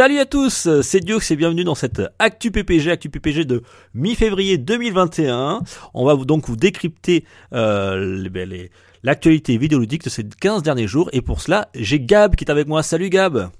Salut à tous, c'est Diox et bienvenue dans cette Actu PPG, Actu PPG de mi-février 2021. On va donc vous décrypter euh, ben, l'actualité vidéoludique de ces 15 derniers jours et pour cela j'ai Gab qui est avec moi. Salut Gab,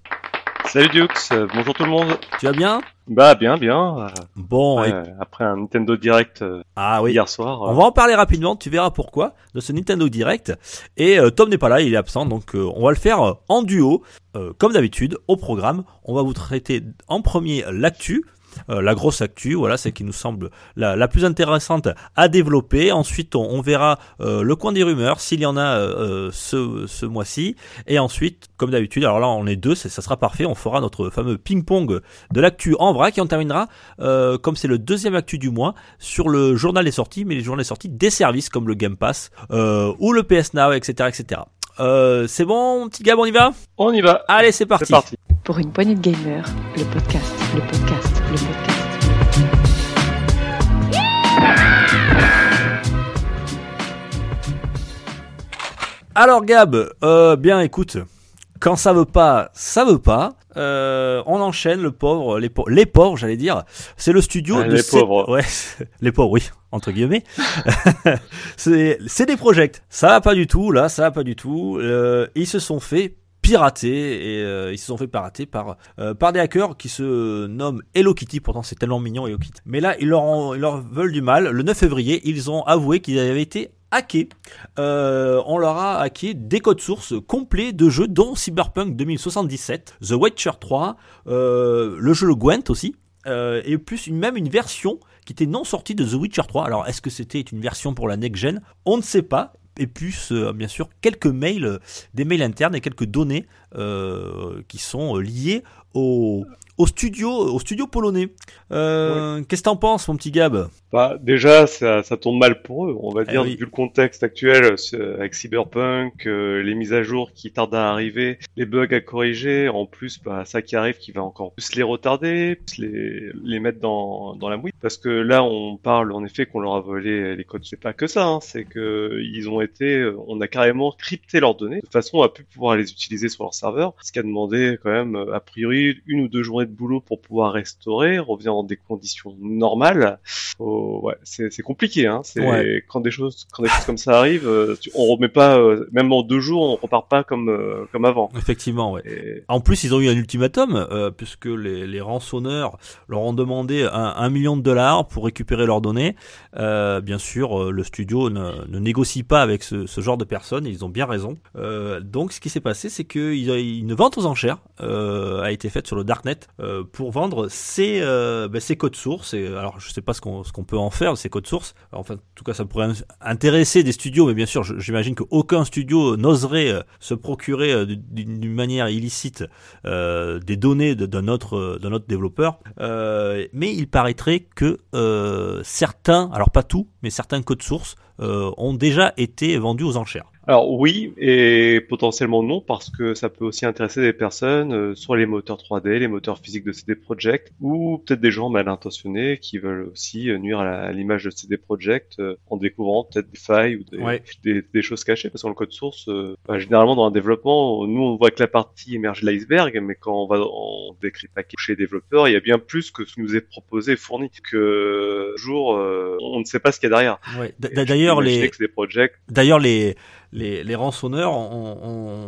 Salut Dux, euh, bonjour tout le monde. tu vas bien? Bah bien, bien. Bon, et- euh, après un Nintendo Direct euh, ah oui. hier soir. On euh, va en parler rapidement, tu verras pourquoi, de ce Nintendo Direct. Et euh, Tom n'est pas là, il est absent, donc euh, on va le faire euh, en duo, euh, comme d'habitude, au programme. On va vous traiter en premier l'actu. Euh, la grosse actu, voilà, c'est qui nous semble la, la plus intéressante à développer. Ensuite, on, on verra euh, le coin des rumeurs, s'il y en a euh, euh, ce, ce mois-ci. Et ensuite, comme d'habitude, alors là, on est deux, ça sera parfait. On fera notre fameux ping-pong de l'actu en vrac et on terminera, euh, comme c'est le deuxième actu du mois, sur le journal des sorties, mais les journaux des sorties des services comme le Game Pass euh, ou le PS Now, etc. etc. Euh, c'est bon, petit Gab, on y va? On y va. Allez, c'est parti. C'est parti. Pour une poignée de gamers, le podcast, le podcast, le podcast. Alors Gab, euh, bien écoute, quand ça veut pas, ça veut pas. Euh, on enchaîne le pauvre, les, pau- les pauvres, j'allais dire. C'est le studio Ah, de les pauvres. Ouais, les pauvres, oui, entre guillemets. c'est c'est des projects. Ça va pas du tout, là, ça va pas du tout. Euh, ils se sont fait pirater et euh, ils se sont fait pirater par euh, par des hackers qui se nomment Hello Kitty. Pourtant, c'est tellement mignon Hello Kitty. Mais là, ils leur ont- ils leur veulent du mal. Le 9 février, ils ont avoué qu'ils avaient été hackés. Euh, on leur a hacké des codes sources complets de jeux dont Cyberpunk 2077, The Witcher 3, euh, le jeu le Gwent aussi, euh, et plus une- même une version qui était non sortie de The Witcher 3. Alors est-ce que c'était une version pour la next gen? On ne sait pas. Et plus, euh, bien sûr, quelques mails, euh, des mails internes et quelques données euh, qui sont liées au, au studio, au studio polonais. Euh, Qu'est-ce que t'en penses, mon petit Gab? Bah déjà, ça, ça tourne mal pour eux. On va Eh dire oui. vu le contexte actuel euh, avec Cyberpunk, euh, les mises à jour qui tardent à arriver, les bugs à corriger. En plus, bah ça qui arrive, qui va encore plus les retarder, plus les les mettre dans dans la mouille. Parce que là, on parle en effet qu'on leur a volé les codes. C'est pas que ça. Hein, c'est que ils ont été, euh, on a carrément crypté leurs données de façon à plus pouvoir les utiliser sur leur serveur. Ce qui a demandé quand même euh, a priori une ou deux journées de boulot pour pouvoir restaurer, revenir dans des conditions normales. Oh, ouais, c'est c'est compliqué. Hein. C'est Ouais. quand des choses quand des choses comme ça arrivent, euh, tu- on remet pas, euh, même en deux jours, on repart pas comme euh, comme avant. Effectivement, ouais. Et- En plus, ils ont eu un ultimatum, euh, puisque les, les rançonneurs leur ont demandé un, un million de pour récupérer leurs données. Euh, bien sûr, euh, le studio ne, ne négocie pas avec ce, genre de personnes, ils ont bien raison. Euh, donc, ce qui s'est passé, c'est qu'une vente aux enchères a été faite sur le Darknet pour vendre ces, ben, ces codes sources. Et, alors, je sais pas ce qu'on qu'on peut en faire ces codes sources. Enfin, en tout cas, ça pourrait intéresser des studios, mais bien sûr, j'imagine qu'aucun studio n'oserait se procurer d'une manière illicite des données d'un autre, autre développeur. Mais il paraîtrait que euh, certains, alors pas tout, mais certains codes sources euh, ont déjà été vendus aux enchères. Alors oui et potentiellement non parce que ça peut aussi intéresser des personnes euh, sur les moteurs 3D, les moteurs physiques de CD Projekt ou peut-être des gens mal intentionnés qui veulent aussi euh, nuire à l'image de CD Projekt euh, en découvrant peut-être des failles ou des, Ouais. des, des choses cachées parce que dans le code source, euh, bah, généralement dans un développement, nous on voit que la partie émerge de l'iceberg mais quand on va en décrypter chez les développeurs, il y a bien plus que ce qui nous est proposé et fourni que jour euh, on ne sait pas ce qu'il y a derrière. Ouais. D'ailleurs, les, D'ailleurs, les, les, les rançonneurs ont,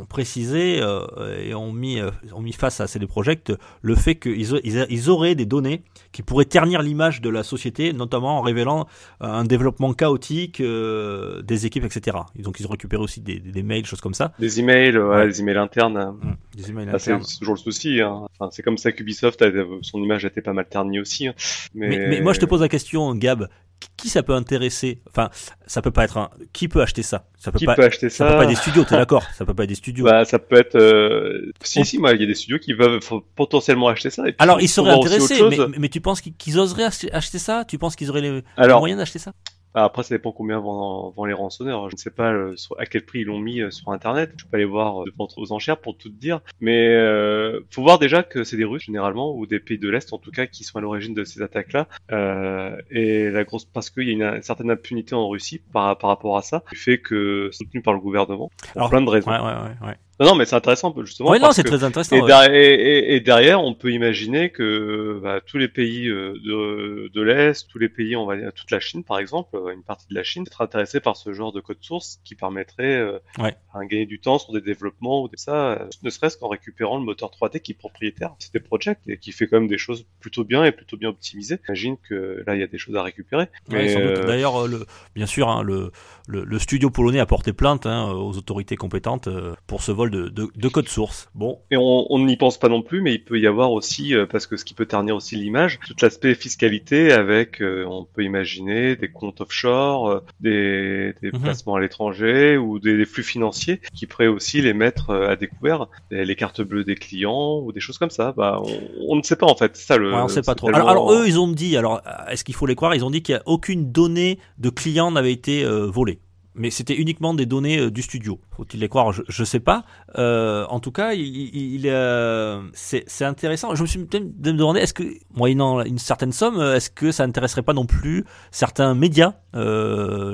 ont précisé euh, et ont mis, euh, ont mis face à CD Projekt le fait qu'ils ils, ils auraient des données qui pourraient ternir l'image de la société, notamment en révélant euh, un développement chaotique euh, des équipes, etc. Et donc ils ont récupéré aussi des, des, des mails, choses comme ça. Des emails, Ouais. des emails internes. Hum, Des emails Ah, c'est internes. c'est toujours le souci. Hein. Enfin, c'est comme ça qu'Ubisoft, son image a été pas mal ternie aussi. hein. Mais... Mais, mais moi je te pose la question, Gab, qui- ça peut intéresser? Enfin, ça peut pas être un. Qui peut acheter ça? Ça peut qui pas. peut acheter Ça ça, peut pas être des studios, t'es d'accord? Ça peut pas être des studios. Bah, ça peut être. Euh... Si, On- si, moi, il y a des studios qui faut potentiellement acheter ça. Et Alors, ils seraient intéressés, mais, tu penses qu'ils oseraient acheter, ça? Tu penses qu'ils auraient les, Alors, moyens d'acheter ça? Après, ça dépend combien vont, vont les rançonneurs. Je ne sais pas euh, à quel prix ils l'ont mis euh, sur Internet. Je peux pas aller voir euh, aux enchères pour tout te dire. Mais euh, faut voir déjà que c'est des Russes généralement ou des pays de l'Est en tout cas qui sont à l'origine de ces attaques-là. Euh, et la grosse parce qu'il y a une, une certaine impunité en Russie par, par rapport à ça, du fait que c'est soutenu par le gouvernement pour Alors, plein de raisons. Ouais, ouais, ouais. Non, non, mais c'est intéressant justement. Ouais, non, c'est très intéressant. et, ouais. derrière, et- et- et derrière, on peut imaginer que bah, tous les pays euh, de, de l'Est, tous les pays, on va dire toute la Chine par exemple, euh, une partie de la Chine, sera intéressée par ce genre de code source qui permettrait euh, Ouais. à gagner du temps sur des développements ou des ça, euh, ne serait-ce qu'en récupérant le moteur 3D qui est propriétaire. C'est des projects et qui fait quand même des choses plutôt bien et plutôt bien optimisées. J'imagine que là, il y a des choses à récupérer. Ouais, euh, D'ailleurs, le, bien sûr, hein, le, le, le studio polonais a porté plainte hein, aux autorités compétentes pour ce vol de, de, de code source. Bon, Et on n'y pense pas non plus, mais il peut y avoir aussi, euh, parce que ce qui peut ternir aussi l'image, tout l'aspect fiscalité avec, euh, on peut imaginer des comptes offshore, euh, des, des Mhm. placements à l'étranger ou des, des flux financiers qui pourraient aussi les mettre à découvert, les, les cartes bleues des clients ou des choses comme ça. Bah, on, on ne sait pas en fait. Ça, le, ouais, on sait pas trop. tellement- Alors, alors, eux, ils ont dit, alors est-ce qu'il faut les croire? Ils ont dit qu'il n'y a aucune donnée de client n'avait été volée. Mais c'était uniquement des données euh, du studio. Faut-il les croire? Je, je sais pas. Euh, en tout cas, euh, c'est intéressant. Je me suis peut-être demandé, est-ce que moyennant une certaine somme, est-ce que ça intéresserait pas non plus certains médias,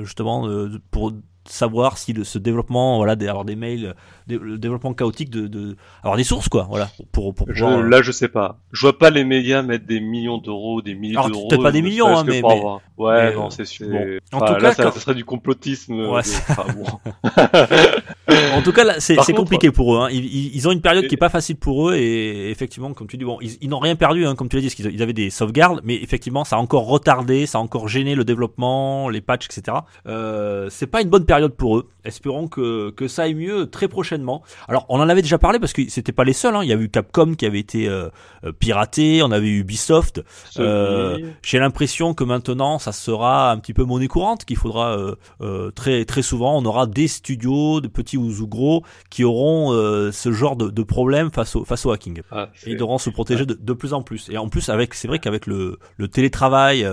justement, pour savoir si le, ce développement, voilà, d'avoir des mails, des- le développement chaotique de, de avoir des sources, quoi, voilà, pour pour Je- pouvoir, euh, là, je sais pas. Je vois pas les médias mettre des millions d'euros, des milliers d'euros. peut-être pas des millions, hein, mais- pour mais- avoir- Ouais, mais, non, euh, c'est sûr. bon. En Enfin, tout là, cas, ça, quand- ça serait du complotisme. Ouais, de- c'est- enfin, bon. En tout cas, c'est compliqué pour eux. Hein. Ils, ont une période Et- qui est pas facile pour eux et effectivement, comme tu dis, bon, ils, ils n'ont rien perdu, hein, comme tu l'as dit, parce qu'ils ils avaient des sauvegardes, mais effectivement, ça a encore retardé, ça a encore gêné le développement, les patchs, etc. Euh, c'est pas une bonne période pour eux. Espérons que, que ça aille mieux très prochainement. Alors, on en avait déjà parlé parce que c'était pas les seuls. Hein. Il y a eu Capcom qui avait été euh, euh, piraté, on avait eu Ubisoft. Euh. J'ai l'impression que maintenant, ça sera un petit peu monnaie courante, qu'il faudra euh, très très souvent, on aura des studios, de petits ou ou gros, qui auront ce genre de, de problème face au face au hacking. Ah, Et devront se protéger de, de plus en plus. Et en plus, avec, c'est vrai qu'avec le, le télétravail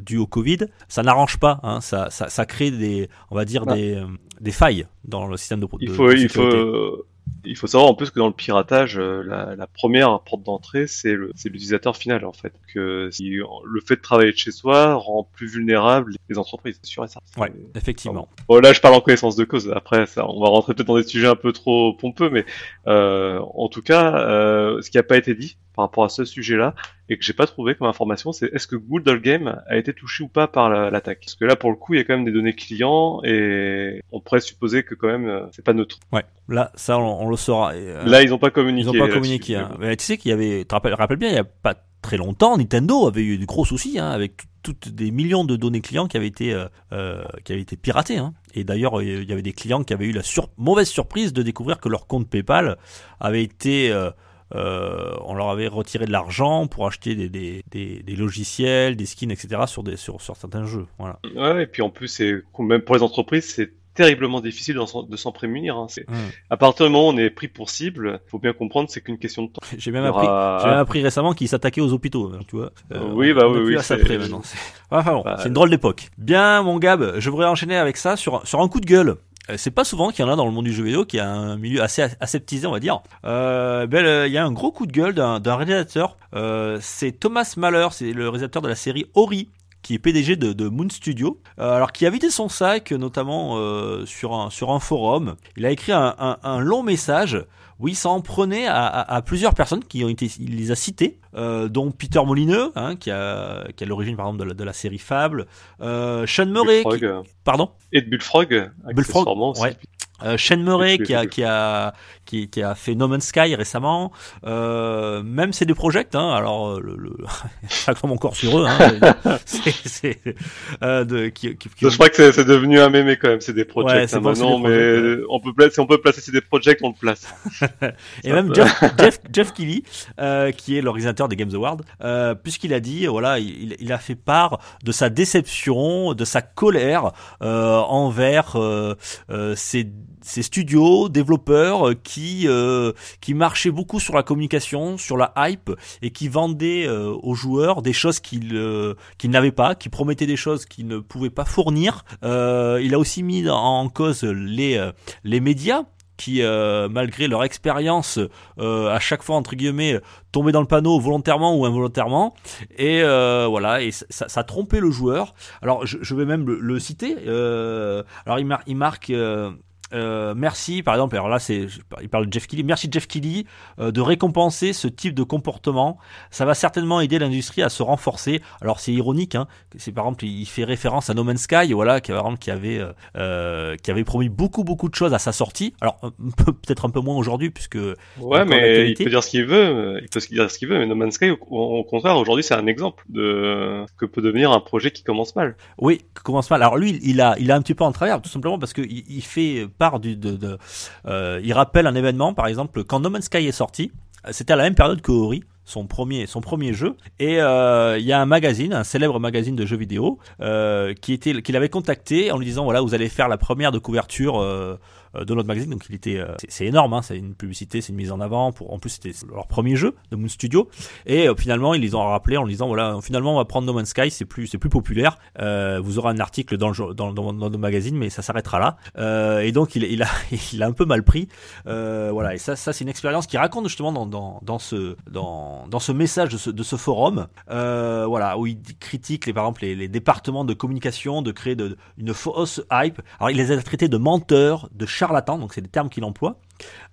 dû au Covid, ça n'arrange pas. Hein, ça, ça, ça crée des, on va dire Des, euh, des failles dans le système de, il de- faut, de il faut, euh, il faut savoir en plus que dans le piratage, euh, la, la première porte d'entrée, c'est le, c'est l'utilisateur final en fait. Que si le fait de travailler de chez soi rend plus vulnérables les entreprises, c'est sûr et certain. Ouais, effectivement. Bon, là, je parle en connaissance de cause. Après, ça, on va rentrer peut-être dans des sujets un peu trop pompeux, mais euh, en tout cas, euh, ce qui n'a pas été dit par rapport à ce sujet-là et que j'ai pas trouvé comme information, c'est est-ce que Google Game a été touché ou pas par la- l'attaque? Parce que là, pour le coup, il y a quand même des données clients et on pourrait supposer que quand même euh, c'est pas neutre. Ouais. Là, ça, on, on le saura. Et, euh, Là, ils ont pas communiqué. Ils n'ont pas communiqué. Hein. Mais tu sais qu'il y avait, tu te rappelles, rappelles bien, il y a pas très longtemps, Nintendo avait eu de gros soucis hein, avec tout- toutes des millions de données clients qui avaient été, euh, euh, qui avaient été piratées. Hein. Et d'ailleurs, il y avait des clients qui avaient eu la sur- mauvaise surprise de découvrir que leur compte PayPal avait été, euh, euh, on leur avait retiré de l'argent pour acheter des, des, des, des logiciels, des skins, etc. sur des sur, sur certains jeux. Voilà. Ouais, et puis en plus, c'est même pour les entreprises, c'est terriblement difficile de s'en prémunir. Hein. Hum. À partir du moment où on est pris pour cible, faut bien comprendre, c'est qu'une question de temps. J'ai même Il aura- même appris récemment qu'ils s'attaquaient aux hôpitaux, hein, tu vois. Oui, bah on oui, plus oui, c'est- enfin, bon, Bah, c'est une drôle d'époque. Bien, mon Gab, je voudrais enchaîner avec ça sur, sur un coup de gueule. Euh, C'est pas souvent qu'il y en a dans le monde du jeu vidéo qui a un milieu assez aseptisé, on va dire. Euh, ben, il y a un gros coup de gueule d'un réalisateur. Euh, c'est Thomas Mahler, c'est le réalisateur de la série Ori qui est PDG de, Moon Studio, alors qui a vidé son sac, notamment sur, un, sur un forum. Il a écrit un long message où il s'en prenait à, à- à plusieurs personnes qui ont été, il les a citées, euh, dont Peter Molineux, hein, qui a, qui a l'origine par exemple de la, de la série Fable, euh, Sean Murray, Bullfrog, qui- pardon, et de Bullfrog, Bullfrog, ouais. Euh, Sean Murray qui a, qui a, qui, qui a fait No Man's Sky récemment, euh, même c'est des projects, hein, alors euh, le, le ça tombe encore sur eux, hein, c'est, c'est, euh, de, qui, qui, qui- Je crois que c'est- c'est devenu un mémé quand même, c'est des Ouais, projects c'est hein, bon, c'est mais on peut placer, si on peut placer c'est des projects, on le place. Et même Jeff, Jeff, Jeff Keighley, euh, qui est l'organisateur des Games Awards, euh, puisqu'il a dit, voilà, il, il a fait part de sa déception, de sa colère euh, envers euh, euh, ces ces studios, développeurs euh, qui euh, qui marchaient beaucoup sur la communication, sur la hype et qui vendaient euh, aux joueurs des choses qu'ils qu'ils n'avaient pas, qui promettaient des choses qu'ils ne pouvaient pas fournir. il a aussi mis en cause les les médias qui, malgré leur expérience, à chaque fois entre guillemets, tombaient dans le panneau volontairement ou involontairement, et voilà, et ça, ça, trompait le joueur. Alors, je, vais même le, citer. alors, il, il marque euh, merci, par exemple, alors là, c'est, il parle de Jeff Kelly. Merci Jeff Kelly euh, de récompenser ce type de comportement. Ça va certainement aider l'industrie à se renforcer. Alors c'est ironique, hein. C'est par exemple, il fait référence à No Man's Sky, voilà, qui, qui avait, euh, qui avait promis beaucoup, beaucoup de choses à sa sortie. Alors peut-être un peu moins aujourd'hui, puisque ouais, mais il peut dire ce qu'il veut. Il peut dire ce qu'il veut, mais No Man's Sky, au, contraire, aujourd'hui, c'est un exemple de que peut devenir un projet qui commence mal. Oui, qui commence mal. Alors lui, il a, il a un petit peu en travers, tout simplement parce que il, il fait du, de, euh, il rappelle un événement, par exemple, quand No Man's Sky est sorti, c'était à la même période que Ori, son premier, jeu. Et euh, il y a un magazine, un célèbre magazine de jeux vidéo, euh, qui était, qui l'avait contacté en lui disant voilà, vous allez faire la première de couverture de notre magazine. Donc il était, euh, c'est énorme, hein, c'est une publicité, c'est une mise en avant. Pour, en plus c'était leur premier jeu de Moon Studio. Et euh, finalement ils les ont rappelé en disant voilà, finalement on va prendre No Man's Sky, c'est plus, c'est plus populaire. vous aurez un article dans le dans, dans, dans, magazine, mais ça s'arrêtera là. et donc il, il a, il a un peu mal pris. voilà. Et ça, ça c'est une expérience qui raconte justement dans, dans, dans ce dans, dans ce message de ce, de ce forum. voilà où il critique les par exemple les, départements de communication de créer de, une fausse hype. Alors il les a traités de menteurs, de charlatan, donc c'est des termes qu'il emploie,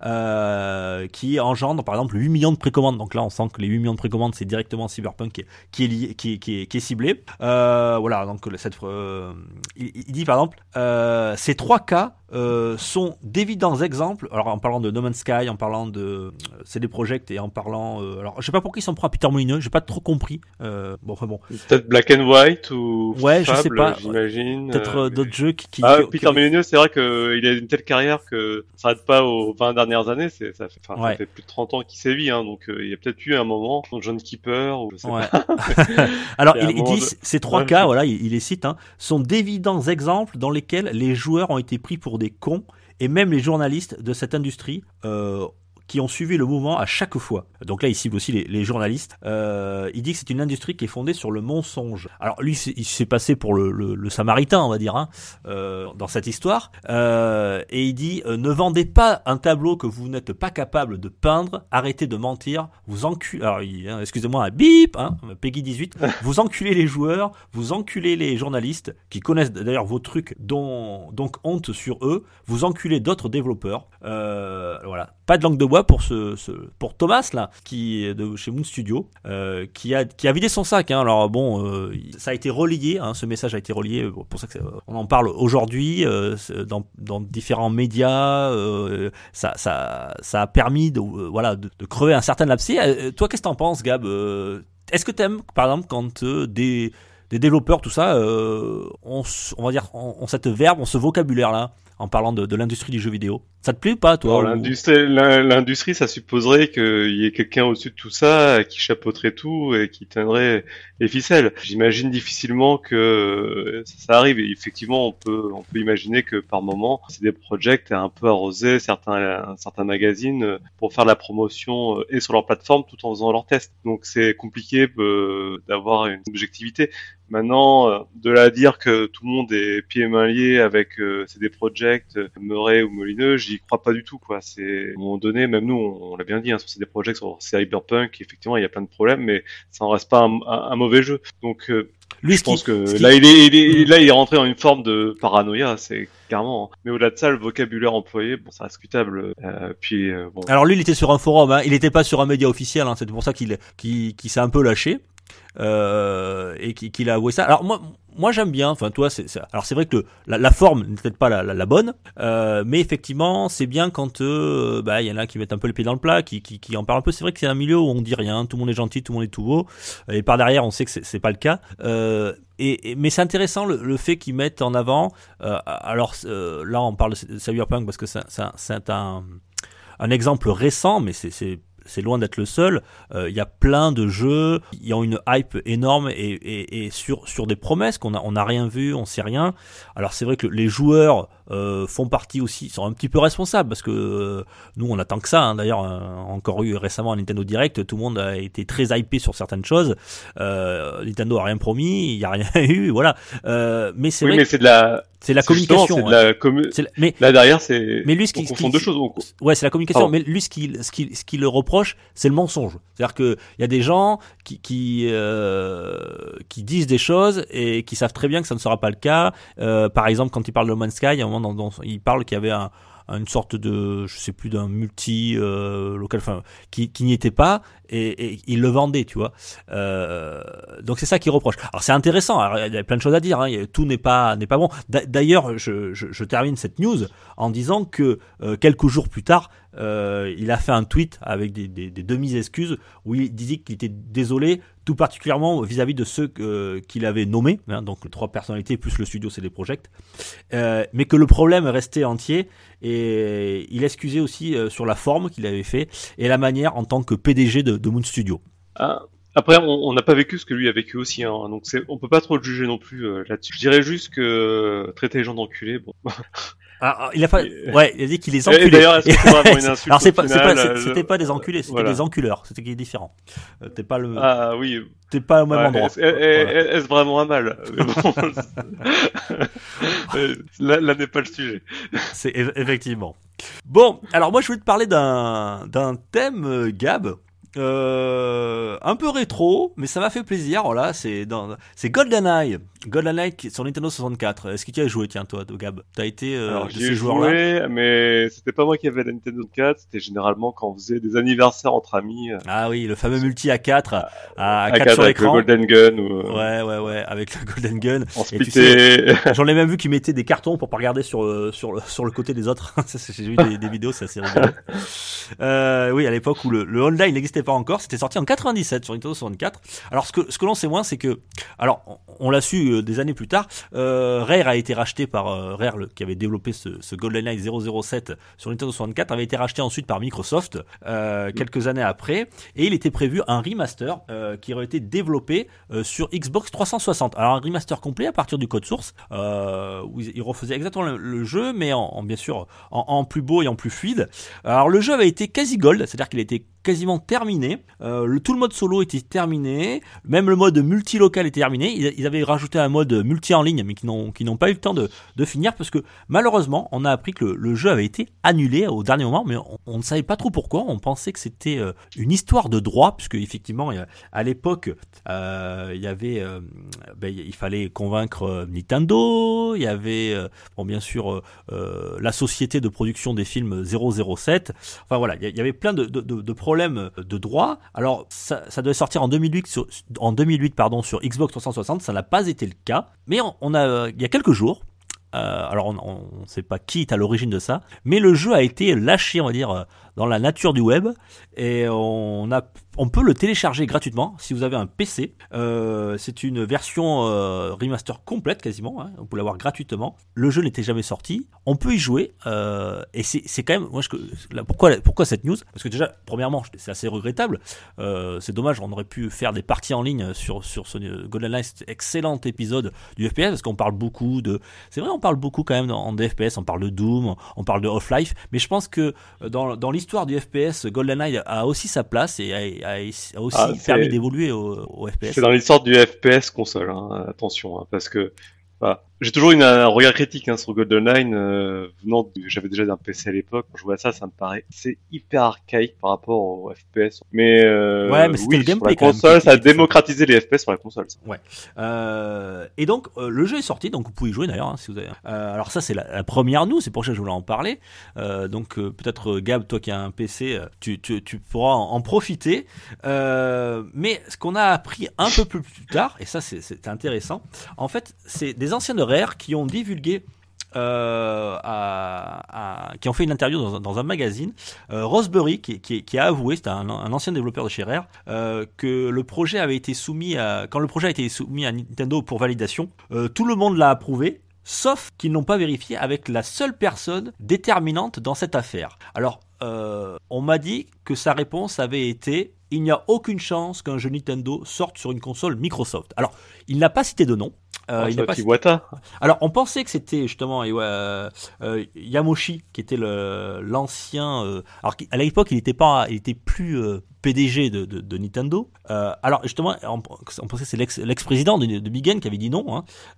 euh, qui engendre par exemple 8 millions de précommandes. Donc là, on sent que les 8 millions de précommandes, c'est directement Cyberpunk qui est, qui est, lié, qui est ciblé. Euh, voilà, donc cette, euh, il, il, dit par exemple, euh, ces trois cas euh, sont d'évidents exemples. Alors en parlant de No Man's Sky, en parlant de euh, CD Projekt et en parlant, alors je sais pas pourquoi ils s'en prend à Peter Molineux, j'ai pas trop compris. bon, enfin bon. Peut-être Black and White ou ouais, je sais pas. J'imagine. Peut-être d'autres jeux qui. qui ah, Peter Molineux, c'est vrai qu'il a une telle carrière que ça s'arrête pas au 20 dernières années, c'est, ça, fait, ça fait plus de 30 ans qu'il sévit, hein, donc euh, il y a peut-être eu un moment, John Keeper, ou je sais pas. Alors il, il dit ces trois cas, voilà, il, les cite, hein, sont d'évidents exemples dans lesquels les joueurs ont été pris pour cons et même les journalistes de cette industrie euh, qui ont suivi le mouvement à chaque fois. Donc là, il cible aussi les, journalistes. Euh, il dit que c'est une industrie qui est fondée sur le mensonge. Alors lui, il s'est passé pour le, le, samaritain, on va dire, hein, euh, dans cette histoire. Euh, et il dit ne vendez pas un tableau que vous n'êtes pas capable de peindre. Arrêtez de mentir. Vous enculez. Alors, hein, excusez-moi, un bip, hein, Peggy 18. vous enculez les joueurs. Vous enculez les journalistes qui connaissent d'ailleurs vos trucs, dont donc honte sur eux. Vous enculez d'autres développeurs. voilà, pas de langue de bois pour ce, pour Thomas là, qui est de chez Moon Studio, euh, qui a qui a vidé son sac. Hein. Alors bon, euh, ça a été relié, hein, ce message a été relié. Euh, pour ça que on en parle aujourd'hui dans, dans différents médias. ça, ça ça a permis de voilà de, crever un certain lapsi. toi, qu'est-ce que t'en penses, Gab Est-ce que t'aimes, par exemple, quand des des développeurs, tout ça, on, on, va dire, on, cette verbe, on ce vocabulaire-là, en parlant de, de l'industrie du jeu vidéo. Ça te plaît ou pas, toi L'industrie, ça supposerait qu'il y ait quelqu'un au-dessus de tout ça qui chapeauterait tout et qui tiendrait les ficelles. J'imagine difficilement que ça arrive. Et effectivement, on peut, on peut imaginer que par moment, c'est des projects un peu arrosé certains, certains magazines pour faire la promotion et sur leur plateforme tout en faisant leurs tests. Donc c'est compliqué euh, d'avoir une objectivité. Maintenant, de là à dire que tout le monde est pieds et mains liés avec euh, CD Projekt, Murray ou Molineux, j'y crois pas du tout quoi. C'est à un moment donné, même nous, on, l'a bien dit, hein, sur des projets sur Cyberpunk, effectivement, il y a plein de problèmes, mais ça en reste pas un, mauvais jeu. Donc euh, lui, je pense que là, il est, il est, là, il est rentré dans une forme de paranoïa, c'est clairement. Hein. Mais au-delà de ça, le vocabulaire employé, bon, reste discutable. Euh, puis, euh, bon. Alors lui, il était sur un forum, hein. il n'était pas sur un média officiel. Hein. C'est pour ça qu'il s'est un peu lâché euh, et qu'il a avoué ça. Alors moi, moi j'aime bien. Enfin, toi, c'est, alors c'est vrai que la, forme n'est peut-être pas la, bonne, euh, mais effectivement, c'est bien quand euh, bah il y en a qui mettent un peu le pied dans le plat, qui, en parlent un peu. C'est vrai que c'est un milieu où on dit rien, tout le monde est gentil, tout le monde est tout beau, et par derrière, on sait que c'est, c'est pas le cas. Mais c'est intéressant le, fait qu'ils mettent en avant. Alors là, on parle de Cyberpunk parce que c'est, un exemple récent, mais c'est c'est loin d'être le seul. Euh, il y a plein de jeux, y a une hype énorme et, et, et sur, sur des promesses qu'on n'a on a rien vu, on sait rien. Alors c'est vrai que les joueurs euh, font partie aussi, sont un petit peu responsables parce que euh, nous on attend que ça. hein. D'ailleurs, euh, encore eu récemment un Nintendo Direct, tout le monde a été très hypé sur certaines choses. Nintendo a rien promis, il y a rien eu, voilà. Mais c'est Oui, vrai, mais que c'est de la. c'est la communication. C'est de ouais. la commu- C'est la- mais Là derrière, c'est. mais lui, ce on qui, ce qui- deux choses. on- Ouais, c'est la communication, Pardon. mais lui, ce qu'il ce qu'il- ce qu'il le reproche, c'est le mensonge. C'est-à-dire qu'il y a des gens qui, qui, euh, qui disent des choses et qui savent très bien que ça ne sera pas le cas. Euh, par exemple, quand il parle de No Man's Sky, à un moment, dans, il parle qu'il y avait un, une sorte de, je sais plus, d'un multi euh, local, enfin, qui, n'y était pas et, et il le vendait, tu vois. Euh, donc c'est ça qu'il reproche. Alors c'est intéressant. Il y a plein de choses à dire. Hein. Tout n'est pas n'est pas bon. D'a- D'ailleurs, je termine cette news en disant que euh, quelques jours plus tard, euh, il a fait un tweet avec des, des, des demi-excuses où il disait qu'il était désolé, tout particulièrement vis-à-vis de ceux que- qu'il avait nommés, hein, donc trois personnalités plus le studio CD Projekt, euh, mais que le problème restait entier et il excusait aussi euh, sur la forme qu'il avait fait et la manière en tant que PDG de, Moon Studio. Ah, Après, on n'a pas vécu ce que lui a vécu aussi, hein, donc c'est, on peut pas trop le juger non plus euh, là-dessus. Je dirais juste que euh, traiter les gens d'enculés, bon. Ah, ah, il a pas, Et- ouais, il a dit qu'il les enculait. d'ailleurs, est-ce que c'est vraiment une insulte Alors c'est pas, pas- euh, c'était pas des enculés, c'était des enculeurs, c'était qui est différent. Euh, T'es pas le, Ah oui. t'es pas au même endroit. Est-ce vraiment un mal euh, Là, là n'est pas le sujet. C'est eff- effectivement. Bon, alors moi je voulais te parler d'un d'un thème euh, Gab. Euh, un peu rétro, mais ça m'a fait plaisir. Voilà, c'est dans, c'est GoldenEye, GoldenEye sur Nintendo 64. Est-ce que tu as joué, tiens, toi, de Gab? T'as été euh, Alors de ces joueurs-là? mais c'était pas moi qui avais la Nintendo 4, c'était généralement quand on faisait des anniversaires entre amis. euh, Ah oui, le fameux multi à 4 à, à à 4 quatre sur avec le l'écran. Golden Gun ou euh, Ouais, ouais, ouais, avec le Golden Gun. on tu. J'en ai même vu qui mettaient des cartons pour pas regarder sur sur le sur le côté des autres. J'ai vu des, des vidéos, c'est assez rigolo. Euh, oui, à l'époque où le, le online n'existait pas encore, c'était sorti en 97 sur Nintendo 64. Alors ce que ce que l'on sait moins, c'est que alors on, on l'a su euh, des années plus tard, euh, Rare a été racheté par euh, Rare le- qui avait développé ce, ce GoldenEye 007 sur Nintendo 64 avait été racheté ensuite par Microsoft euh, quelques années après et il était prévu un remaster qui aurait été développé sur Xbox 360. Alors un remaster complet à partir du code source où il il refaisait exactement le, le jeu mais en, en- bien sûr en, en plus beau et en plus fluide. Alors le jeu avait été quasi gold, c'est-à-dire qu'il était quasiment terminé. Euh, le, tout le mode solo était terminé, même le mode multi-local était terminé. Ils, avaient rajouté un mode multi en ligne, mais qui n'ont pas eu le temps de, finir parce que malheureusement, on a appris que le, jeu avait été annulé au dernier moment, mais on, ne savait pas trop pourquoi. On pensait que c'était euh, une histoire de droit, puisque effectivement, à l'époque, euh, il y avait, ben, il fallait convaincre Nintendo, il y avait, bon, bien sûr, la société de production des films 007. Enfin voilà, il y, avait plein de- de problèmes de droit. Alors ça, devait sortir en 2008 sur, en 2008 pardon sur Xbox 360, ça n'a pas été le cas. Mais on, a, il y a quelques jours. euh, alors on ne sait pas qui est à l'origine de ça, mais le jeu a été lâché, on va dire, euh, dans la nature du web et on a on peut le télécharger gratuitement si vous avez un PC. Euh, c'est une version euh, remaster complète quasiment. Hein, vous pouvez l'avoir gratuitement. Le jeu n'était jamais sorti. On peut y jouer euh, et c'est quand même moi je, là, pourquoi pourquoi cette news? Parce que déjà premièrement c'est assez regrettable. C'est dommage on aurait pu faire des parties en ligne sur sur ce GoldenEye cet excellent épisode du FPS parce qu'on parle beaucoup de c'est vrai on parle beaucoup quand même en, en FPS on parle de Doom on parle de Half-Life mais je pense que dans dans l'histoire du FPS GoldenEye a aussi sa place et a, a- a aussi Ah, permis d'évoluer au, au FPS. C'est dans l'histoire du FPS console, hein, attention, hein, parce que bah, j'ai toujours une, un regard critique hein, sur GoldenEye, euh, venant j'avais déjà un PC à l'époque, quand je vois ça, ça me paraît, c'est hyper archaïque par rapport au FPS. Mais, euh, Ouais, mais c'était oui, le sur gameplay la console, ça a démocratisé les FPS sur la console. ça. Euh, et donc euh, le jeu est sorti, donc vous pouvez y jouer d'ailleurs hein, si vous avez. Euh, alors ça c'est la, la première nous, c'est pour ça que je voulais en parler. Donc peut-être Gab, toi qui as un PC, tu, tu, tu pourras en, en profiter. Mais ce qu'on a appris un peu plus, tard, et ça c'est- c'est intéressant, en fait c'est des anciens de Qui ont divulgué. euh, qui ont fait une interview dans, un- magazine, euh, Roseberry qui, a avoué, c'est un, ancien développeur de chez Rare, euh, que le projet avait été soumis à, quand le projet a été soumis à Nintendo pour validation, euh, tout le monde l'a approuvé, sauf qu'ils n'ont pas vérifié avec la seule personne déterminante dans cette affaire. Alors, on m'a dit que sa réponse avait été il n'y a aucune chance qu'un jeu Nintendo sorte sur une console Microsoft. Alors, il n'a pas cité de nom. Euh, il pas Iwata. Alors, on pensait que c'était justement euh, euh, Yamoshi qui était l'ancien. alors, à l'époque, il était pas, il était plus PDG de, de- de Nintendo. Alors, justement, on, on pensait que c'est l'ex- l'ex-président de, de Big N qui avait dit non.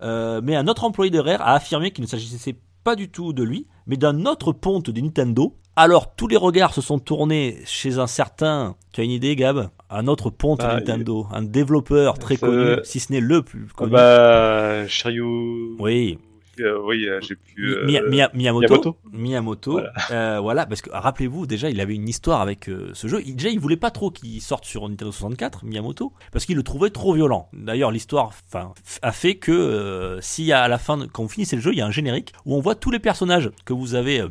hein. Mais un autre employé de Rare a affirmé qu'il ne s'agissait pas du tout de lui, mais d'un autre ponte de Nintendo. Alors, tous les regards se sont tournés chez un certain. Tu as une idée, Gab? Un autre ponte Ah, de Nintendo, un développeur très Ça- connu, si ce n'est le plus Ah connu. bah, Shiryu. Oui. Euh, oui, euh, j'ai pu. euh, Mi- Miya- Miyamoto. Miyamoto. Miyamoto. Voilà. euh, voilà, parce que rappelez-vous, déjà, il avait une histoire avec euh, ce jeu. Il- déjà, il voulait pas trop qu'il sorte sur Nintendo 64, Miyamoto, parce qu'il le trouvait trop violent. D'ailleurs, l'histoire a fait que euh, si à la fin, quand vous finissez le jeu, il y a un générique où on voit tous les personnages que vous avez.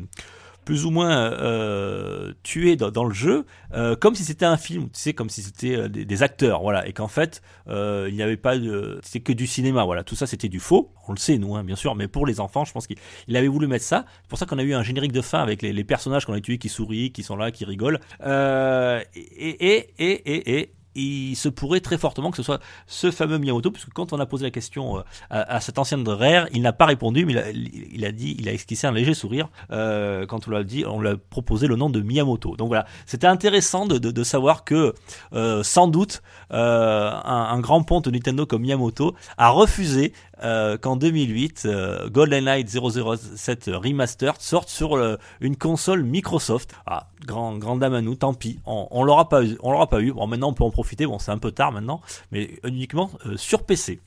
Plus ou moins euh, tués dans, le jeu, euh, comme si c'était un film, tu sais, comme si c'était euh, des, acteurs, voilà, et qu'en fait, il n'y avait pas de, c'était que du cinéma, voilà, tout ça c'était du faux, on le sait nous, hein, bien sûr, mais pour les enfants, je pense qu'il il avait voulu mettre ça, c'est pour ça qu'on a eu un générique de fin avec les, personnages qu'on a tués qui sourient, qui sont là, qui rigolent, et, et, et, et il se pourrait très fortement que ce soit ce fameux Miyamoto, puisque quand on a posé la question euh, à, cet ancien de Rare, il n'a pas répondu, mais il a, dit, il a esquissé un léger sourire euh, quand on l'a dit, on lui a proposé le nom de Miyamoto. Donc voilà, c'était intéressant de, savoir que euh, sans doute un, un grand ponte de Nintendo comme Miyamoto a refusé euh, qu'en 2008 euh, GoldenEye 007 Remastered sorte sur une console Microsoft. Ah, grand, grand dame à nous, tant pis, on, l'aura pas, pas eu. Bon, maintenant on peut en profiter. Bon, c'est un peu tard maintenant, mais uniquement euh, sur PC.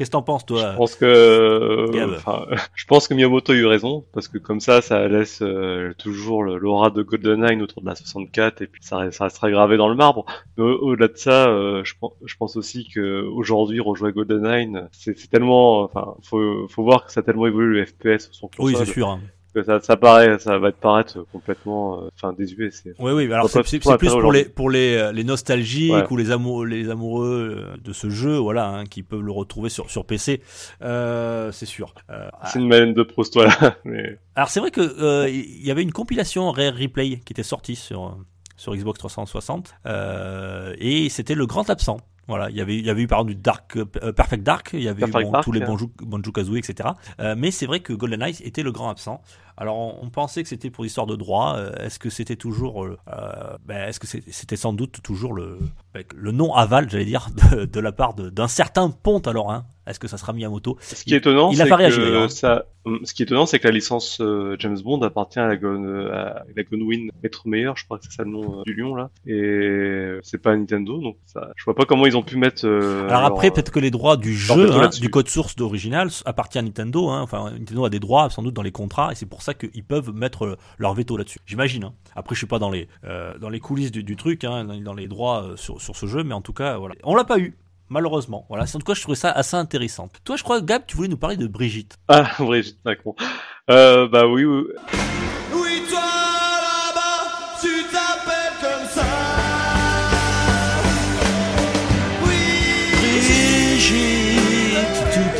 Qu'est-ce que t'en penses, toi Je pense que, je pense que Miyamoto a eu raison parce que comme ça, ça laisse euh, toujours l'aura de GoldenEye autour de la 64 et puis ça, reste- ça restera gravé dans le marbre. Mais au- au-delà de ça, euh, je, pense, je pense aussi que aujourd'hui rejouer GoldenEye, c'est tellement, enfin, faut, faut voir que ça a tellement évolué le FPS sur Oui, console c'est sûr. hein. Ça, ça paraît, ça va te paraître complètement, euh, enfin, désuet. C'est Oui, oui, alors c'est plus pour les, pour les, euh, les nostalgiques Ouais. ou les, amoureux, les amoureux euh, de ce jeu, voilà, hein, qui peuvent le retrouver sur, sur PC, euh, c'est sûr. Euh, c'est une manette de Proust, voilà. Mais alors c'est vrai que euh, il y avait une compilation Rare Replay qui était sortie sur, euh, sur Xbox 360 euh, et c'était le grand absent. Voilà, il y avait, il y avait eu par exemple du Dark, euh, Perfect Dark, il y avait eu Perfect bon, Dark, tous les hein. Banjo, Banjo Kazooie, etc. Euh, mais c'est vrai que GoldenEye était le grand absent. Alors on, on pensait que c'était pour l'histoire de droit. euh, est-ce que c'était toujours, euh, euh, ben, est-ce que c'était sans doute toujours le, ben, le nom aval, j'allais dire, de, de la part d'un certain Ponte alors hein Est-ce que ça sera Miyamoto? Ce qui est étonnant, il a c'est que ça, ce qui est étonnant, c'est que la licence euh, James Bond appartient à la Gun, à la Maître Meilleur, je crois que c'est ça le nom euh, du lion là, et c'est pas Nintendo, donc ça, je vois pas comment ils ont pu mettre. euh, Alors leur- après, peut-être que les droits du jeu, hein, du code source d'original, appartiennent à Nintendo. Hein. Enfin, Nintendo a des droits sans doute dans les contrats, et c'est pour ça qu'ils peuvent mettre euh, leur veto là-dessus. J'imagine. Hein. Après, je suis pas dans les euh, dans les coulisses du, du truc, hein, dans, les droits sur, sur ce jeu, mais en tout cas, voilà. On l'a pas eu. Malheureusement, voilà. En tout cas, je trouvais ça assez intéressant. Toi, je crois, Gab, tu voulais nous parler de Brigitte. Ah, Brigitte Macron. Euh, bah oui. Oui,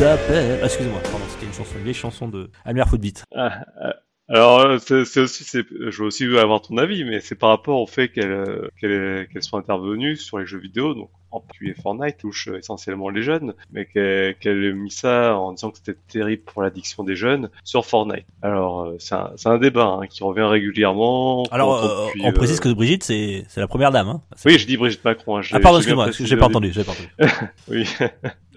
Ah, Excusez-moi, pardon, c'était une chanson, une chanson de Almer Footbeat. Ah, ah, alors, euh, c'est aussi, je veux aussi avoir ton avis, mais c'est par rapport au fait qu'elle, euh, qu'elle, qu'elle soit intervenue sur les jeux vidéo, donc en particulier Fortnite touche euh, essentiellement les jeunes, mais qu'elle, ait mis ça en disant que c'était terrible pour l'addiction des jeunes sur Fortnite. Alors, euh, c'est un, c'est un débat hein, qui revient régulièrement. Alors, euh, depuis, on précise euh, que Brigitte, c'est c'est la première dame. Hein. Oui, je dis Brigitte Macron. Hein, Ah, pardon, excuse-moi, j'ai pas entendu, j'ai pas entendu. Oui.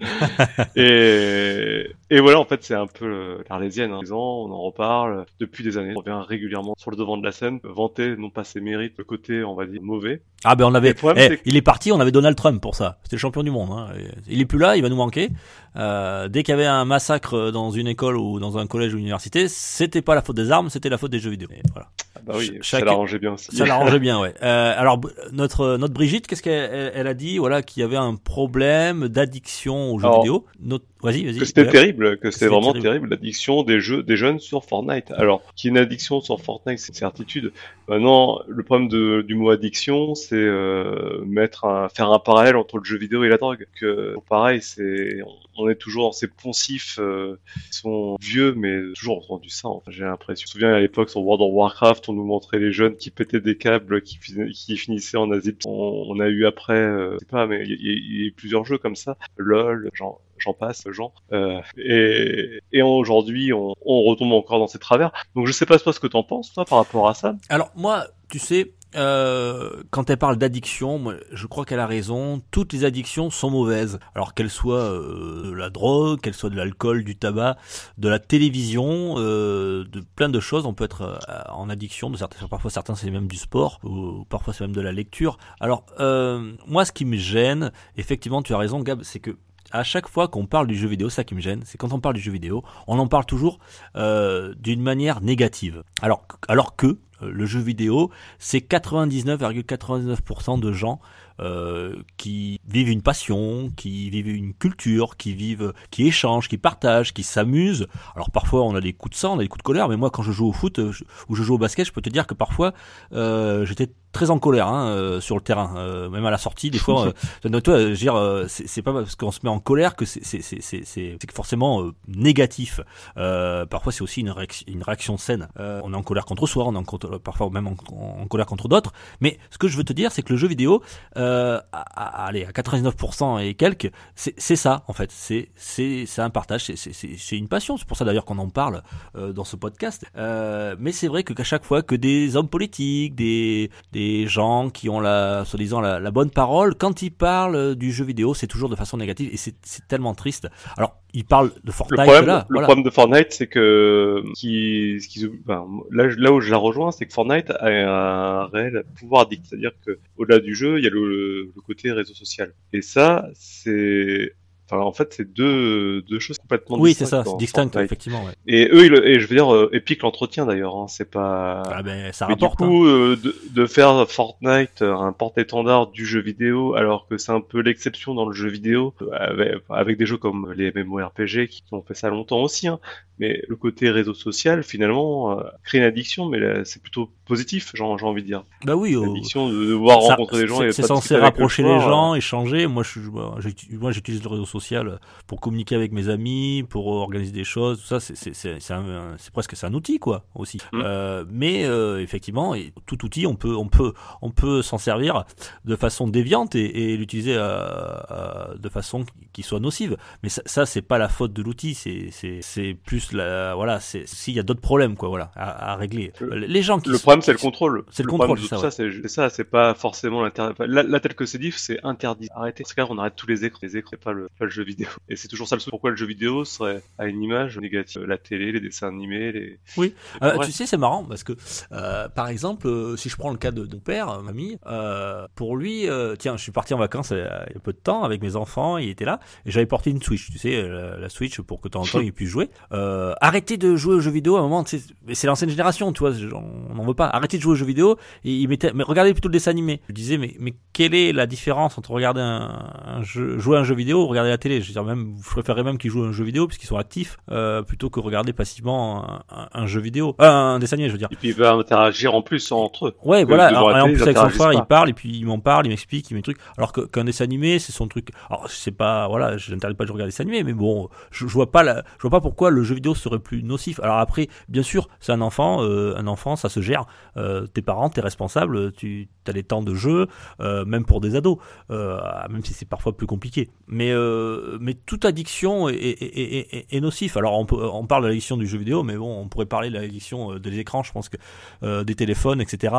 et, et voilà, en fait, c'est un peu l'Arlésienne. Hein. On en reparle depuis des années. On revient régulièrement sur le devant de la scène, vanter non pas ses mérites, le côté, on va dire, mauvais. Ah ben on avait, problème, eh, il est parti, on avait Donald Trump pour ça. C'était le champion du monde. Hein. Il est plus là, il va nous manquer. Euh, dès qu'il y avait un massacre dans une école ou dans un collège ou une université, c'était pas la faute des armes, c'était la faute des jeux vidéo. Et voilà. Ah bah oui, Ch- ça l'arrangeait bien aussi. Ça l'arrangeait bien, ouais. Euh, alors notre notre Brigitte, qu'est-ce qu'elle elle, elle a dit? Voilà, qu'il y avait un problème d'addiction aux jeux Alors, vidéo. Notre... Vas-y, vas-y. que c'était terrible, que c'était vraiment terrible. terrible, l'addiction des jeux, des jeunes sur Fortnite. Alors, qu'il y ait une addiction sur Fortnite, c'est une certitude. Maintenant, le problème de, du mot addiction, c'est euh, mettre un, faire un parallèle entre le jeu vidéo et la drogue. Que pareil, c'est, on, on est toujours dans ces poncifs euh, qui sont vieux, mais toujours entendu ça. Enfin, J'ai l'impression. Je me souviens à l'époque sur World of Warcraft, on nous montrait les jeunes qui pétaient des câbles, qui, fin- qui finissaient en asile. On, on a eu après, euh, je sais pas, mais il y, y a eu plusieurs jeux comme ça. LOL, genre j'en passe, Jean. Euh, et aujourd'hui, on, retombe encore dans ces travers. Donc je sais pas ce que t'en penses toi par rapport à ça? Alors moi, tu sais, euh, quand elle parle d'addiction, je crois qu'elle a raison. Toutes les addictions sont mauvaises. Alors qu'elles soient euh, de la drogue, qu'elles soient de l'alcool, du tabac, de la télévision, de plein de choses. On peut être en addiction. De certains, parfois certains c'est même du sport, ou parfois c'est même de la lecture. Alors moi, ce qui me gêne, effectivement, tu as raison, Gab, c'est que à chaque fois qu'on parle du jeu vidéo, ça qui me gêne, c'est quand on parle du jeu vidéo, on en parle toujours euh, d'une manière négative. Alors, que euh, le jeu vidéo, c'est 99,99% de gens euh, qui vivent une passion, qui vivent une culture, qui vivent, qui échangent, qui partagent, qui s'amusent. Alors parfois on a des coups de sang, on a des coups de colère, mais moi quand je joue au foot euh, je- ou je joue au basket, je peux te dire que parfois euh, j'étais très en colère hein, euh, sur le terrain, euh, même à la sortie. Des fois, euh, toi, je veux dire, euh, c'est pas parce qu'on se met en colère que c'est forcément euh, négatif. Euh, parfois, c'est aussi une réaction, une réaction saine. Euh, on est en colère contre soi, on est en contre- parfois même en, en colère contre d'autres. Mais ce que je veux te dire, c'est que le jeu vidéo, euh, à, à- allez, à 99% et quelques, c'est ça en fait. C'est un partage, c'est une passion. C'est pour ça d'ailleurs qu'on en parle euh, dans ce podcast. Euh, mais c'est vrai que qu'à chaque fois que des hommes politiques, des des gens qui ont la soi-disant la, la bonne parole, quand ils parlent du jeu vidéo, c'est toujours de façon négative et c'est tellement triste. Alors ils parlent de Le Fortnite problème, là, le voilà. problème de Fortnite, c'est que qui, ben, là, là où je la rejoins, c'est que Fortnite a un réel pouvoir addict, c'est-à-dire que au-delà du jeu, il y a le, le côté réseau social. Et ça, c'est, enfin, en fait, c'est deux, deux choses complètement Oui, c'est distinctes ça, dans c'est distinct Fortnite. effectivement. Ouais. Et eux, ils, et je veux dire, euh, Epic l'entretient d'ailleurs, hein, c'est pas. Ah ben ça Mais du rapporte. hein. coup, euh, de, de faire Fortnite euh, un porte-étendard du jeu vidéo, alors que c'est un peu l'exception dans le jeu vidéo, avec, avec des jeux comme les MMORPG qui ont fait ça longtemps aussi. Hein. Mais le côté réseau social, finalement, euh, crée une addiction, mais c'est plutôt positif, j'ai envie de dire. Bah oui. euh, L'addiction de devoir ça- rencontrer des gens c'est- censé rapprocher les gens, échanger. Moi, je, j'utilise- moi, j'utilise le réseau social pour communiquer avec mes amis, pour organiser des choses. Tout ça, c'est presque un outil quoi aussi. Mm. Euh, mais euh, effectivement, et tout outil, on peut on peut on peut s'en servir de façon déviante et, et l'utiliser euh, de façon qui soit nocive. Mais ça, ça c'est pas la faute de l'outil. C'est plus la voilà. C'est s'il y a d'autres problèmes quoi voilà à, à régler. Le- Les gens qui Le sont- problème, c'est le contrôle. C'est le problème contrôle, c'est ça, ça, c'est ça, c'est pas forcément l'interdit. Là, là, tel que c'est dit, c'est interdit. Arrêtez. Dans ce cas, on arrête tous les écrans. Les écrans, pas le, pas le jeu vidéo. Et c'est toujours ça le souci. Pourquoi le jeu vidéo serait à une image négative? La télé, les dessins animés, les. Oui. Euh, tu sais, c'est marrant parce que, euh, par exemple, euh, si je prends le cas de mon père, mamie, euh, pour lui, tiens, je suis parti en vacances il y a peu de temps avec mes enfants, il était là, et j'avais porté une Switch, tu sais, la, la Switch pour que de temps en temps il puisse jouer. Arrêtez de jouer aux jeux vidéo à un moment, tu sais, mais c'est l'ancienne génération, tu vois, on n'en veut pas. Arrêtez de jouer aux jeux vidéo, et il mettait, mais regardez plutôt le dessin animé. Je disais, mais, mais quelle est la différence entre regarder un, un jeu, jouer à un jeu vidéo ou regarder la télé Je veux dire, même, je préférerais même qu'ils jouent à un jeu vidéo puisqu'ils sont actifs, euh, plutôt que regarder passivement un, un- un jeu vidéo, euh, un dessin animé, je veux dire. Et puis, il va interagir en plus entre eux. Ouais, voilà. Alors, en plus ils avec son frère, pas. il parle et puis il m'en parle, il m'explique, il met des trucs. Alors qu'un dessin animé, c'est son truc. Alors c'est pas, voilà, je n'interdis pas de regarder des dessins animés, mais bon, je, je vois pas, la, je vois pas pourquoi le jeu vidéo serait plus nocif. Alors après, bien sûr, c'est un enfant, euh, un enfant, ça se gère. Tes parents, t'es responsable, tu as des temps de jeu, même pour des ados, même si c'est parfois plus compliqué. Mais euh, mais toute addiction est, est, est, est, est nocif. Alors on, peut, on parle de l'addiction du jeu vidéo, mais bon, on pourrait parler de l'addiction euh, des écrans. Je pense que euh, des téléphones, etc.,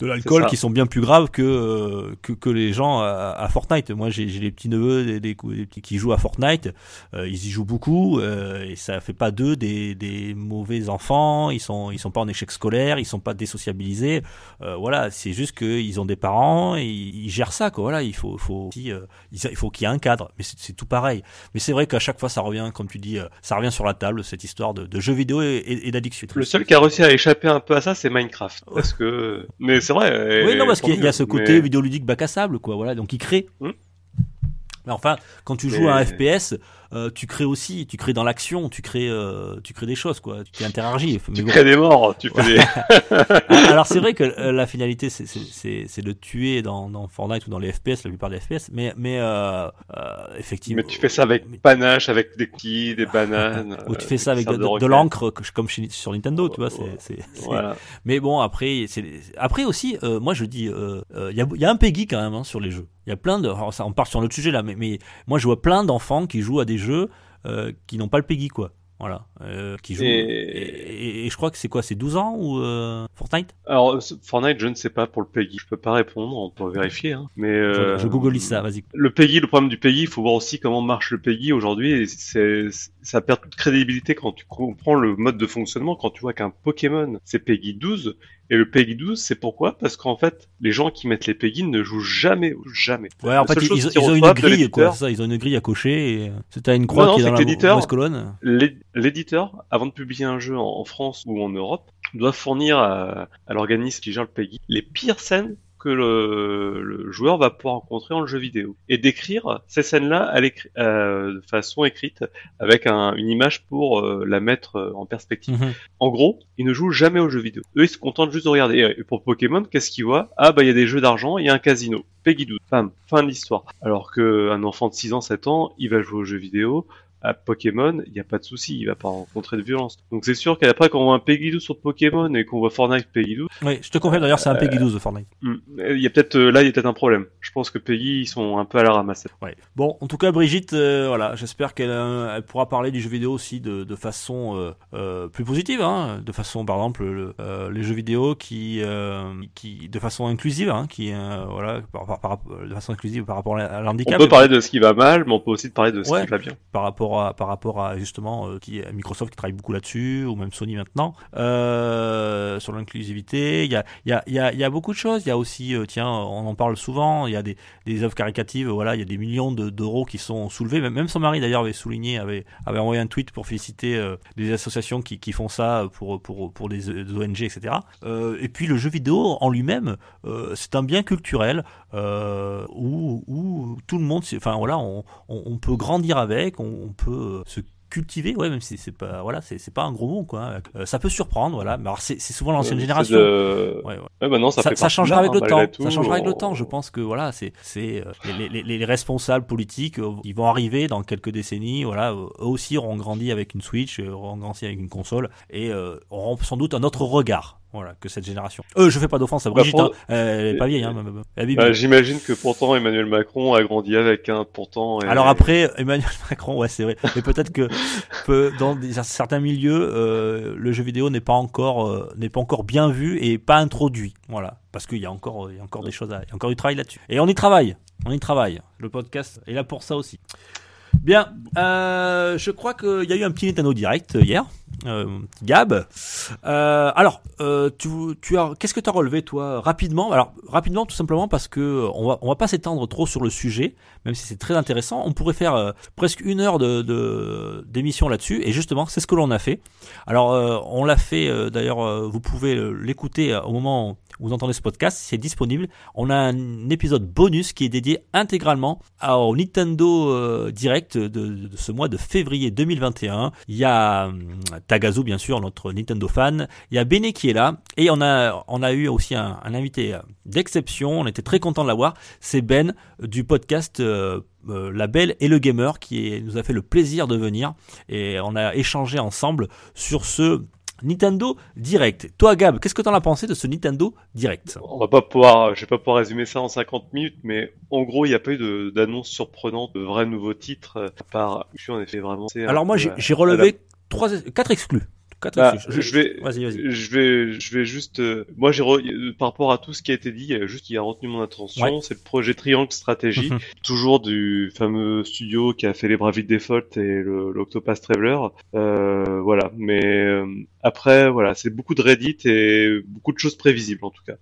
de l'alcool, qui sont bien plus graves que euh, que, que les gens à, à Fortnite. Moi, j'ai des petits neveux, des, des, des petits qui jouent à Fortnite. Euh, ils y jouent beaucoup euh, et ça fait pas d'eux des, des mauvais enfants. Ils sont ils sont pas en échec scolaire, ils sont pas désociabilisés. Euh, voilà, c'est juste qu'ils ont des parents et ils, ils gèrent ça. Quoi. Voilà, il faut faut euh, il faut qu'il y ait un cadre. Mais c'est tout pareil. Mais c'est vrai qu'à chaque fois, ça revient, comme tu dis, euh, ça revient sur la table cette histoire de, de jeux vidéo et, et, et d'addiction. Le seul qui a réussi à échapper un peu à ça, c'est Minecraft. Parce que, mais c'est vrai. Oui, non, parce qu'il y a- il y a ce mais- côté vidéoludique bac à sable, quoi. Voilà, donc il crée. Hmm. Mais enfin, quand tu joues à un FPS, euh, tu crées aussi, tu crées dans l'action, tu crées, euh, tu crées des choses, quoi. Tu interagis. Mais Tu bon. crées des morts, tu fais des. Ah, Alors c'est vrai que euh, la finalité, c'est- de tuer dans, dans Fortnite ou dans les FPS, la plupart des FPS. Mais, mais euh, effectivement. Mais tu fais ça avec panache, avec des cookies, des bananes. ou tu fais ça avec de, l'encre, comme chez- sur Nintendo, tu vois. c'est- Voilà. Mais bon, après, après aussi, moi je dis, il y, y a un Peggy quand même hein, sur les jeux. Il y a plein de. alors ça, on part sur notre sujet là, mais, mais moi je vois plein d'enfants qui jouent à des jeux euh, qui n'ont pas le Peggy quoi. Voilà, euh, qui jouent. Et- Et, et- et je crois que c'est quoi, c'est 12 ans ou euh, Fortnite? Alors, Fortnite, je ne sais pas pour le PEGI. Je peux pas répondre, on peut vérifier. Hein. Mais euh, Je, je ça, vas-y. Le PEGI, le problème du PEGI, il faut voir aussi comment marche le PEGI aujourd'hui. ça perd toute crédibilité quand tu comprends le mode de fonctionnement. Quand tu vois qu'un Pokémon, c'est PEGI 12, et le PEGI 12, c'est pourquoi? Parce qu'en fait, les gens qui mettent les PEGI ne jouent jamais, jamais. Ouais, en fait, ils, ils- ils ont une grille, quoi. Ça, ils ont une grille à cocher. Et... C'est t'as une croix Non, non, qui est c'est dans que la colonne. L'é- L'éditeur, avant de publier un jeu en, en France ou en Europe, doit fournir à, à l'organisme qui gère le PEGI les pires scènes que le, le joueur va pouvoir rencontrer en jeu vidéo et décrire ces scènes-là euh, de façon écrite avec un- une image pour euh, la mettre euh, en perspective. Mhm. En gros, ils ne jouent jamais aux jeux vidéo. Eux, ils se contentent juste de regarder. Et pour Pokémon, qu'est-ce qu'ils voient? Ah bah il y a des jeux d'argent, il y a un casino. Peggy 12. Bam, fin de l'histoire. Alors qu'un enfant de 6 ans, 7 ans, il va jouer aux jeux vidéo. À Pokémon, il n'y a pas de souci, il va pas rencontrer de violence. Donc c'est sûr qu'après, quand on voit un Peggy 12 sur Pokémon et qu'on voit Fortnite Peggy 12, Oui, je te confirme d'ailleurs, c'est un Euh, Peggy 12 de Fortnite. hmm, il y a peut-être euh, là, il y a peut-être un problème. Je pense que Peggy, ils sont un peu à la ramasse. Ouais. Bon, en tout cas, Brigitte, euh, voilà, j'espère qu'elle euh, elle pourra parler du jeu vidéo aussi de, de façon euh, euh, plus positive, hein, de façon, par exemple, le- euh, les jeux vidéo qui, euh, qui, de façon inclusive, hein, qui, euh, voilà, par, par- par- de façon inclusive par rapport à On l'handicap, peut parler de ce qui va mal, mais on peut aussi parler de ce Ouais. qui va bien. par rapport par rapport à justement euh, qui, Microsoft qui travaille beaucoup là-dessus, ou même Sony maintenant, euh, sur l'inclusivité. Il y a, y, a, y, y a beaucoup de choses. Il y a aussi, euh, tiens, on en parle souvent. Il y a des, des œuvres caricatives. Voilà, il y a des millions de- d'euros qui sont soulevés. Même, son mari d'ailleurs avait souligné, avait, avait envoyé un tweet pour féliciter euh, des associations qui, qui font ça pour pour pour des, ONG, etc. Euh, et puis le jeu vidéo en lui-même, euh, c'est un bien culturel euh, où, où tout le monde, enfin voilà, on, on, peut grandir avec, on peut euh, se cultiver, ouais, même si c'est pas, voilà, c'est pas un gros mot, quoi. Euh, ça peut surprendre, voilà. Mais alors c'est souvent l'ancienne génération. de- Ouais, ouais. Ouais, bah non, ça, Ça, ça changera avec le temps. ça changera avec le temps. Je pense que voilà, c'est c'est euh, les, les- les- les responsables politiques, euh, ils vont arriver dans quelques décennies. Voilà, eux aussi auront grandi avec une Switch, auront grandi avec une console et euh, auront sans doute un autre regard. Voilà, que cette génération. Euh, je fais pas d'offense à Brigitte, pour- hein. elle est pas vieille, hein. Bah, J'imagine que pourtant Emmanuel Macron a grandi avec, hein, pourtant. et- Alors après, Emmanuel Macron, ouais, c'est vrai. Mais peut-être que peut- dans des- certains milieux, euh, le jeu vidéo n'est pas encore euh, n'est pas encore bien vu et pas introduit. Voilà, parce qu'il y a encore il y a encore des choses, à, il y a encore du travail là-dessus. Et on y travaille, on y travaille. Le podcast est là pour ça aussi. Bien, euh, je crois qu'il y a eu un petit Nintendo Direct hier. Euh, Gab. Euh, alors, euh, tu, as, qu'est-ce que tu as relevé toi rapidement? Alors rapidement, tout simplement parce que on va, on va pas s'étendre trop sur le sujet, même si c'est très intéressant. On pourrait faire presque une heure de, d'émission là-dessus, et justement, c'est ce que l'on a fait. Alors, on l'a fait. d'ailleurs, vous pouvez l'écouter au moment où vous entendez ce podcast. C'est disponible. On a un épisode bonus qui est dédié intégralement au Nintendo Direct de ce mois de février 2021. Il y a Tagazu, bien sûr, notre Nintendo fan. Il y a Bene qui est là. Et on a, on a eu aussi un, un invité euh, d'exception. On était très content de l'avoir. C'est Ben euh, du podcast euh, euh, La Belle et le Gamer qui est- nous a fait le plaisir de venir. Et on a échangé ensemble sur ce Nintendo Direct. Toi, Gab, qu'est-ce que t'en as pensé de ce Nintendo Direct? On va pas pouvoir, je vais pas pouvoir résumer ça en 50 minutes, mais en gros, il n'y a pas eu d'annonce surprenante, de vrais nouveaux titres, à part, je suis en effet vraiment. Alors moi, j'ai relevé trois, quatre exclus. Quatre Bah, exclus. je vais, Vas-y, vas-y. je vais, je vais juste, euh, moi j'ai, re- euh, par rapport à tout ce qui a été dit, y a juste qui a retenu mon attention, Ouais. c'est le projet Triangle Stratégie, Mhm. toujours du fameux studio qui a fait les Bravely Default et l'Octopath Traveler, euh, voilà. Mais euh, après, voilà, c'est beaucoup de Reddit et beaucoup de choses prévisibles en tout cas.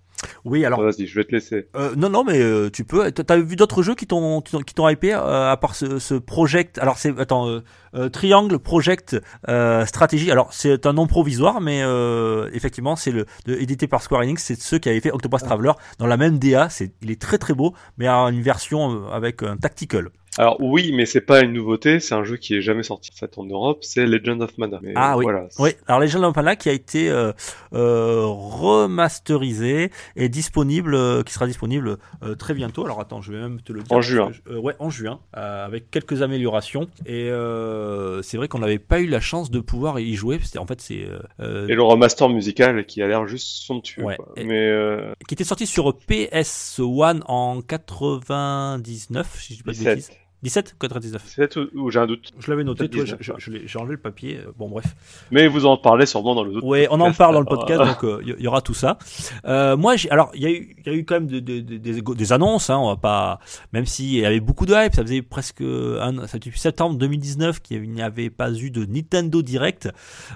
Oui, alors Vas-y, je vais te laisser. Euh, non, non, mais euh, tu peux. T'as vu d'autres jeux qui t'ont qui t'ont- hypé euh, à part ce, ce project Alors c'est attends euh, euh, Triangle Project euh, Stratégie. Alors c'est un nom provisoire, mais euh, effectivement c'est le de- édité par Square Enix. C'est ceux qui avaient fait Octopus Traveler dans la même DA. C'est il est très très beau, mais en une version avec un tactical. Alors oui, mais c'est pas une nouveauté, c'est un jeu qui est jamais sorti en fait en Europe, c'est Legend of Mana. Mais Ah oui. voilà. Oui, alors Legend of Mana qui a été euh, euh, remasterisé et disponible, euh, qui sera disponible euh, très bientôt. Alors attends, je vais même te le dire. En juin. parce que je- euh, ouais, en juin, euh, avec quelques améliorations. Et euh, c'est vrai qu'on n'avait pas eu la chance de pouvoir y jouer. C'était en fait c'est Et le remaster musical qui a l'air juste somptueux. Ouais. quoi. Mais euh, qui était sorti sur PS1 en 99, si je dis pas de 17. bêtises. 17 99. 17 ou, ou j'ai un doute. Je l'avais noté, Peut-être tu vois, 19, je- ouais. je l'ai- j'ai enlevé le papier. euh, Bon, bref. Mais vous en parlez sûrement dans le autre. Ouais, on en podcast. parle dans le podcast, Ah. donc euh, il y, y aura tout ça. Euh, moi, alors il y, a eu- il y a eu quand même de- de- de- des, des annonces, hein, on va pas, même s'il y avait beaucoup de hype, ça faisait presque un, ça depuis septembre 2019 qu'il n'y avait pas eu de Nintendo Direct.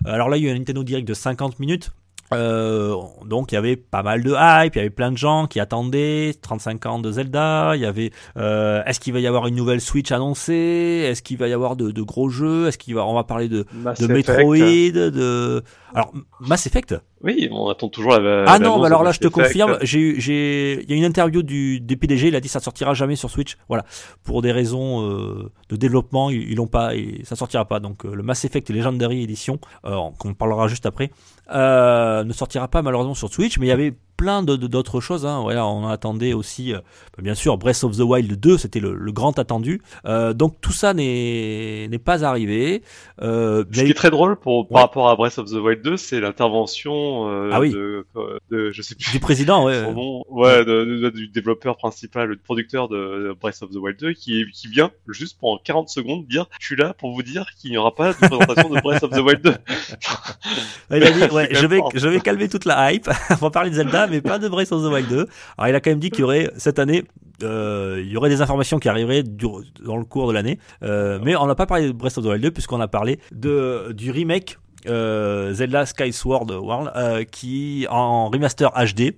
Euh, Alors là, il y a eu un Nintendo Direct de 50 minutes. Euh, donc il y avait pas mal de hype, il y avait plein de gens qui attendaient 35 ans de Zelda, il y avait euh, est-ce qu'il va y avoir une nouvelle Switch annoncée, est-ce qu'il va y avoir de, de gros jeux, est-ce qu'il va on va parler de Mass de Effect. Metroid, de alors Mass Effect Oui, on attend toujours la. ah non, bah alors là, je te confirme, j'ai j'ai, il y a une interview du des PDG, il a dit ça sortira jamais sur Switch. Voilà, pour des raisons euh, de développement, ils, l'ont pas, et ça sortira pas. Donc euh, le Mass Effect Legendary Edition, euh, qu'on parlera juste après, euh, ne sortira pas malheureusement sur Switch, mais il y avait plein d'autres choses. Hein. Voilà, on attendait aussi, euh, bah, bien sûr, Breath of the Wild 2, c'était le, le grand attendu. Euh, donc tout ça n'est pas arrivé. Euh, Ce mais- qui est très drôle pour, par Ouais. rapport à Breath of the Wild 2, c'est l'intervention euh, Ah oui. de, de, je sais plus du président, ouais. son nom, ouais, de- de- du développeur principal, du producteur de Breath of the Wild 2, qui, qui vient juste pendant 40 secondes dire, je suis là pour vous dire qu'il n'y aura pas de présentation de Breath of the Wild 2. Il a dit, ouais, je vais, je vais calmer toute la hype. on va parler de Zelda, mais pas de Breath of the Wild 2. Alors, il a quand même dit qu'il y aurait, cette année, euh, il y aurait des informations qui arriveraient dans le cours de l'année. Euh, mais on n'a pas parlé de Breath of the Wild 2 puisqu'on a parlé de, du remake, euh, Zelda Skyward World, qui, en remaster HD,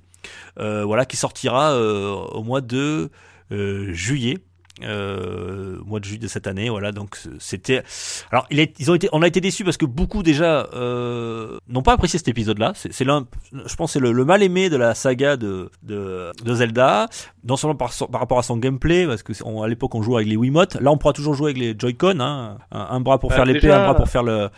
voilà, qui sortira, au mois de, juillet. Euh, mois de juillet de cette année, voilà. Donc c'était. Alors il est, ils ont été, on a été déçus parce que beaucoup déjà euh, n'ont pas apprécié cet épisode-là. C'est c'est l'un, je pense, que c'est le, le mal aimé de la saga de de, de Zelda. Non seulement par, par rapport à son gameplay, parce que on- à l'époque on jouait avec les Wiimotes. Là on pourra toujours jouer avec les Joy-Con, hein. un, un bras pour Bah, faire l'épée, un bras pour faire le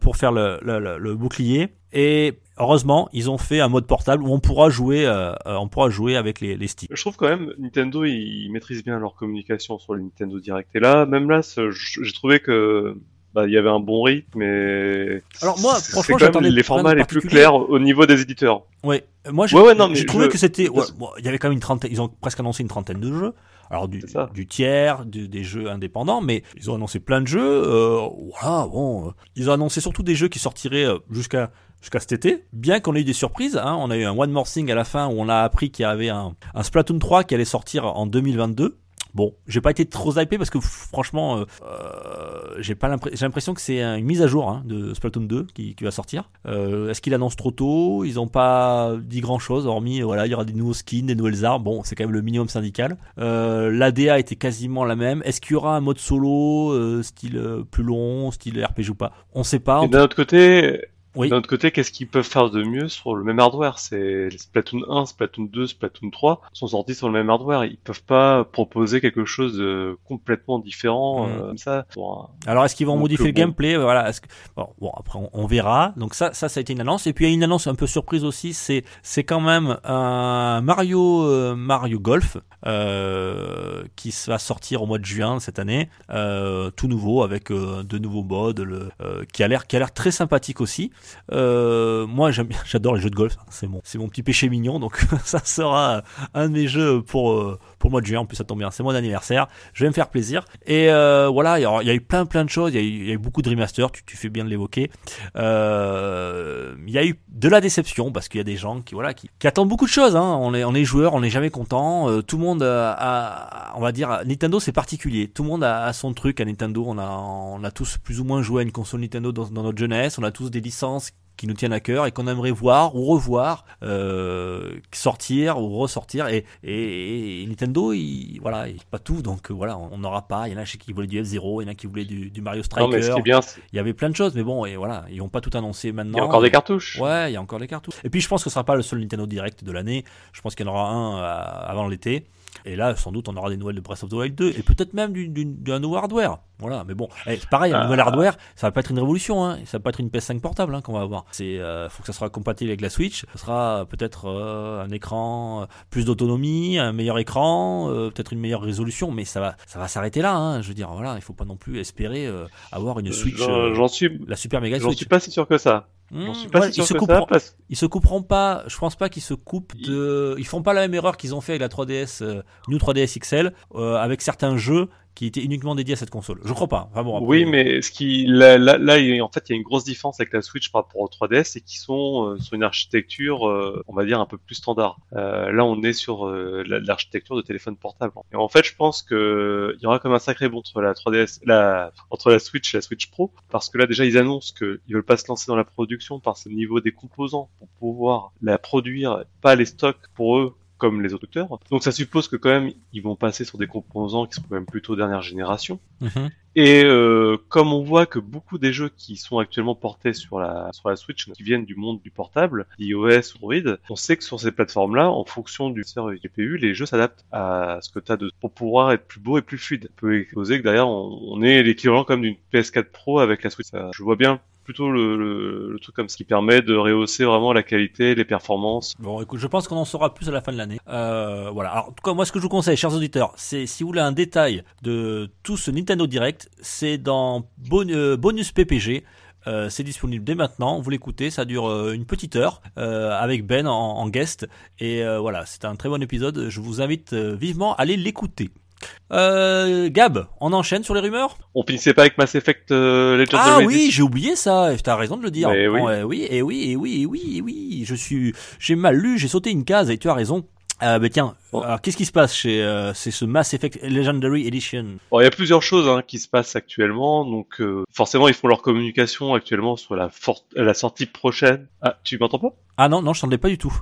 pour faire le, le, le- le bouclier. Et heureusement, ils ont fait un mode portable où on pourra jouer, euh, on pourra jouer avec les, les sticks. Je trouve quand même Nintendo ils maîtrisent bien leur communication sur le Nintendo Direct. Et là, même là, j'ai trouvé que bah, il y avait un bon rythme. Mais Alors moi, franchement, quand même les formats les plus clairs au niveau des éditeurs. Ouais, moi j'ai Ouais, ouais, trouvé je- que c'était. ouais, parce- bon, il y avait quand même une trentaine. Ils ont presque annoncé une trentaine de jeux. Alors du, du tiers, du- des jeux indépendants, mais ils ont annoncé plein de jeux. Euh, voilà, bon, euh, ils ont annoncé surtout des jeux qui sortiraient euh, jusqu'à jusqu'à cet été. Bien qu'on ait eu des surprises, hein, on a eu un One More Thing à la fin où on a appris qu'il y avait un, un Splatoon 3 qui allait sortir en 2022. Bon, j'ai pas été trop hypé parce que franchement, euh, euh, j'ai pas l'impression, que c'est un- une mise à jour hein, de Splatoon 2 qui, qui va sortir. Euh, Est-ce qu'ils annoncent trop tôt? Ils ont pas dit grand chose, hormis voilà, il y aura des nouveaux skins, des nouvelles armes. Bon, c'est quand même le minimum syndical. Euh, L'ADA était quasiment la même. Est-ce qu'il y aura un mode solo, style plus long, style RPG ou pas? On sait pas. Et d'un autre côté, Oui. d'un autre côté, qu'est-ce qu'ils peuvent faire de mieux sur le même hardware? C'est Splatoon 1, Splatoon 2, Splatoon 3 sont sortis sur le même hardware. Ils peuvent pas proposer quelque chose de complètement différent Mm. euh, comme ça. pour un- Alors est-ce qu'ils vont Donc, modifier le bon. gameplay? Voilà. est-ce que- Bon, bon, après on, on verra. Donc ça, ça, ça a été une annonce. Et puis il y a une annonce un peu surprise aussi. C'est, c'est quand même un Mario, euh, Mario Golf euh, qui va sortir au mois de juin cette année, euh, tout nouveau avec euh, de nouveaux modes, le, euh, qui a l'air, qui a l'air très sympathique aussi. Euh, moi, j'adore les jeux de golf. C'est mon, c'est mon petit péché mignon. Donc ça sera un de mes jeux pour euh, pour le mois de juin. En plus, ça tombe bien. C'est mon anniversaire. Je vais me faire plaisir. Et euh, voilà, il y, a, eu plein plein de choses. Il y a eu, beaucoup de remasters. Tu, fais bien de l'évoquer. Il y a eu de la déception parce qu'il y a des gens qui voilà qui, qui attendent beaucoup de choses. Hein. On est on est joueurs, on n'est jamais content. Tout le monde a, on va dire Nintendo c'est particulier. Tout le monde a, son truc à Nintendo. On a on a tous plus ou moins joué à une console Nintendo dans notre jeunesse. On a tous des licences qui nous tiennent à cœur et qu'on aimerait voir ou revoir euh, sortir ou ressortir et, et, et Nintendo il, voilà il- pas tout donc euh, voilà on n'aura pas il y en a qui voulaient du F0 il y en a qui voulaient du, du Mario Non, mais ce Striker qui est bien, c'est- il y avait plein de choses mais bon et voilà ils ont pas tout annoncé maintenant il y a encore des cartouches. Ouais, il y a encore des cartouches. Et puis je pense que ce sera pas le seul Nintendo Direct de l'année. Je pense qu'il y en aura un euh, avant l'été. Et là, sans doute, on aura des nouvelles de Breath of the Wild 2 et peut-être même du- du- d'un nouveau hardware. Voilà, mais bon, eh, c'est pareil, un Ah. nouvel hardware, ça va pas être une révolution, hein. ça va pas être une PS5 portable hein, qu'on va avoir. C'est, euh, faut que ça sera compatible avec la Switch. Ça sera peut-être euh, un écran, euh, plus d'autonomie, un meilleur écran, euh, peut-être une meilleure résolution, mais ça va, ça va s'arrêter là. Hein. Je veux dire, voilà, il faut pas non plus espérer euh, avoir une Switch, J'en euh, j'en suis, la super méga j'en Switch. suis pas si sûr que ça. Mmh, J'en suis pas ouais, si sûr ils se que couperont, ça parce ils se couperont pas. Je pense pas qu'ils se coupent de. Ils font pas la même erreur qu'ils ont fait avec la 3DS, euh, New 3DS XL, euh, avec certains jeux qui étaient uniquement dédiés à cette console. Je crois pas. Enfin bon, après- Oui, mais ce qui là, en fait, il y a une grosse différence avec la Switch par rapport au 3DS, c'est qu'ils sont euh, sur une architecture, euh, on va dire un peu plus standard. Euh, là, on est sur euh, la- l'architecture de téléphone portable. Et en fait, je pense que il y aura comme un sacré bond entre la 3DS, la entre la Switch et la Switch Pro, parce que là déjà ils annoncent qu'ils veulent pas se lancer dans la production par ce niveau des composants pour pouvoir la produire, pas les stocks pour eux comme les autres acteurs. Donc ça suppose que quand même ils vont passer sur des composants qui sont quand même plutôt dernière génération. Mhm. Et euh, comme on voit que beaucoup des jeux qui sont actuellement portés sur la sur la Switch, qui viennent du monde du portable, iOS, Android, on sait que sur ces plateformes-là, en fonction du serveur GPU, les jeux s'adaptent à ce que tu as de pour pouvoir être plus beau et plus fluide. On peut exposer que derrière on, on est l'équivalent comme d'une PS4 Pro avec la Switch. Ça, je vois bien plutôt le, truc comme ça qui permet de rehausser vraiment la qualité, les performances. Bon, écoute, je pense qu'on en saura plus à la fin de l'année. Euh, voilà. Alors, en tout cas, moi, ce que je vous conseille, chers auditeurs, c'est si vous voulez un détail de tout ce Nintendo Direct, c'est dans euh, Bonus PPG. Euh, c'est disponible dès maintenant. Vous l'écoutez, ça dure une petite heure avec Ben en, en guest. Et voilà, c'est un très bon épisode. Je vous invite vivement à aller l'écouter. Euh, Gab, on enchaîne sur les rumeurs? On finissait pas avec Mass Effect euh, Legendary Ah oui, j'ai oublié ça. T'as raison de le dire. Mais oui. Euh, oui, et oui, et oui, et oui, et oui. Je suis, j'ai mal lu, j'ai sauté une case et tu as raison. Euh, mais tiens, Bon. alors qu'est-ce qui se passe chez euh, c'est ce Mass Effect Legendary Edition? Bon, il y a plusieurs choses hein, qui se passent actuellement, donc euh, forcément ils font leur communication actuellement sur la, la sortie prochaine. Ah, tu m'entends pas? Ah non, non, je t'entendais pas du tout.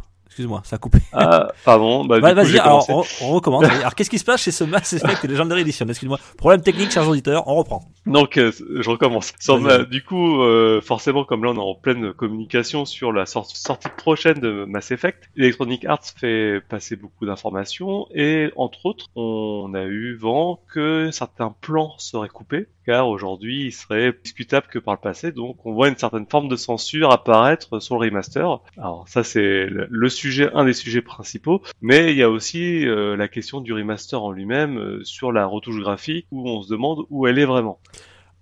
Excuse-moi, ça a coupé. Ah, pardon. Bah, coup, Vas-y, alors on, on recommence. alors qu'est-ce qui se passe chez ce Mass Effect Legendary Edition Excuse-moi. Problème technique, chers auditeurs, on reprend. Donc, euh, je recommence. Sur Vas-y. ma- du coup, euh, forcément, comme là on est en pleine communication sur la sor- sortie prochaine de Mass Effect, Electronic Arts fait passer beaucoup d'informations et entre autres, on a eu vent que certains plans seraient coupés, car aujourd'hui il serait discutable que par le passé, donc on voit une certaine forme de censure apparaître sur le remaster. Alors ça c'est le le sujet, un des sujets principaux, mais il y a aussi euh, la question du remaster en lui-même euh, sur la retouche graphique où on se demande où elle est vraiment.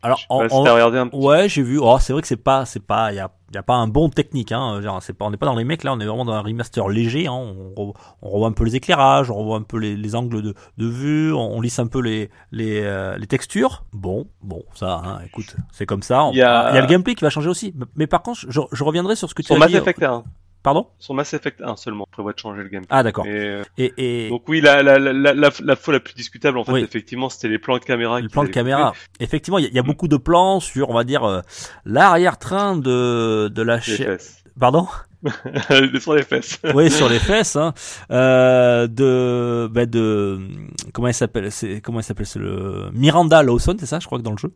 Alors, pas si regardé un petit Ouais, j'ai vu. Oh, c'est vrai que c'est pas, c'est pas, y a, y a pas un bon technique. Hein. Genre, c'est pas, on n'est pas dans les mecs là. On est vraiment dans un remaster léger. Hein. On, re- on revoit un peu les éclairages, on revoit un peu les, les angles de, de vue, on, on lisse un peu les, les, euh, les textures. Bon, bon, ça. Hein, écoute, c'est comme ça. Il y a- il y a le gameplay qui va changer aussi. Mais, mais par contre, je, je reviendrai sur ce que tu Sur as Mass dit. Effect 1. Pardon Sur Mass Effect 1 seulement, on prévoit de changer le gameplay. Ah, d'accord. Et, euh, Et, et donc oui, la, la, la, la, la, fois la plus discutable, en fait, Oui. effectivement, c'était les plans de caméra. le qu'ils plan de caméra. Effectivement, il y, a- il y a Mm. beaucoup de plans sur, on va dire, euh, l'arrière-train de, de la Les chaîne. Pardon sur les fesses. oui, sur les fesses, hein, euh, de, bah de, comment elle s'appelle, c'est, comment elle s'appelle, c'est le Miranda Lawson, c'est ça, je crois que dans le jeu,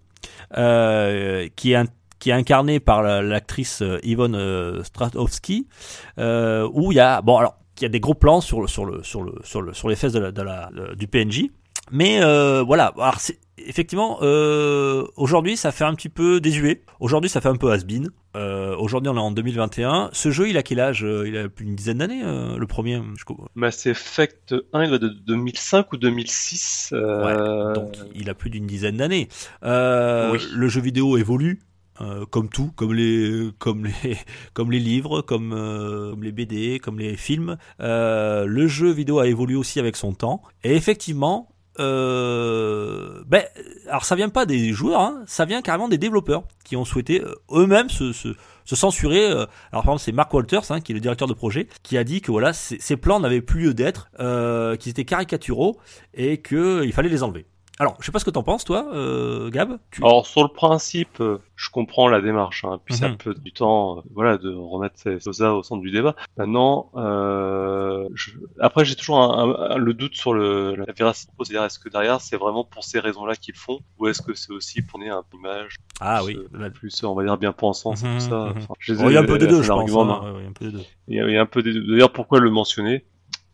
euh, qui est un- qui est incarné par la- l'actrice euh, Yvonne euh, Strahovski, euh, où il y a, bon alors, il y a des gros plans sur le, sur le, sur le, sur le, sur les fesses de la, de la, de- du PNJ. Mais euh, voilà, alors effectivement euh, aujourd'hui ça fait un petit peu désuet. Aujourd'hui ça fait un peu has-been. Euh, aujourd'hui on est en 2021. Ce jeu il a quel âge Il a plus d'une dizaine d'années le premier. je crois. Mass Effect 1, il doit de 2005 ou 2006. Euh... Donc il a plus d'une dizaine d'années. Oui. Le jeu vidéo évolue. Euh, comme tout, comme les, comme les, comme les livres, comme, euh, comme les BD, comme les films, Euh, le jeu vidéo a évolué aussi avec son temps. Et effectivement, euh, ben, alors ça vient pas des joueurs, hein, ça vient carrément des développeurs qui ont souhaité euh, eux-mêmes se, se, se censurer. alors par exemple, c'est Mark Walters, hein, qui est le directeur de projet, qui a dit que voilà, ces, plans n'avaient plus lieu d'être, qu'ils étaient caricaturaux et qu'il fallait les enlever. Alors, je sais pas ce que t'en penses, toi, euh, Gab. Tu- Alors sur le principe, euh, je comprends la démarche, hein, puis ça Mhm. peut du temps, euh, voilà, de remettre ces choses-là au centre du débat. Maintenant, euh, je- après j'ai toujours un, un- un- le doute sur le, la véracité. C'est-à-dire, est-ce que derrière c'est vraiment pour ces raisons-là qu'ils font, ou est-ce que c'est aussi pour donner un image ah plus, oui. plus, on va dire bien pensant, c'est Mhm, tout ça. mhm. Enfin, Oh, il y a un peu des deux, je pense. hein, ouais, ouais, il y a un peu des deux. D'ailleurs, pourquoi le mentionner?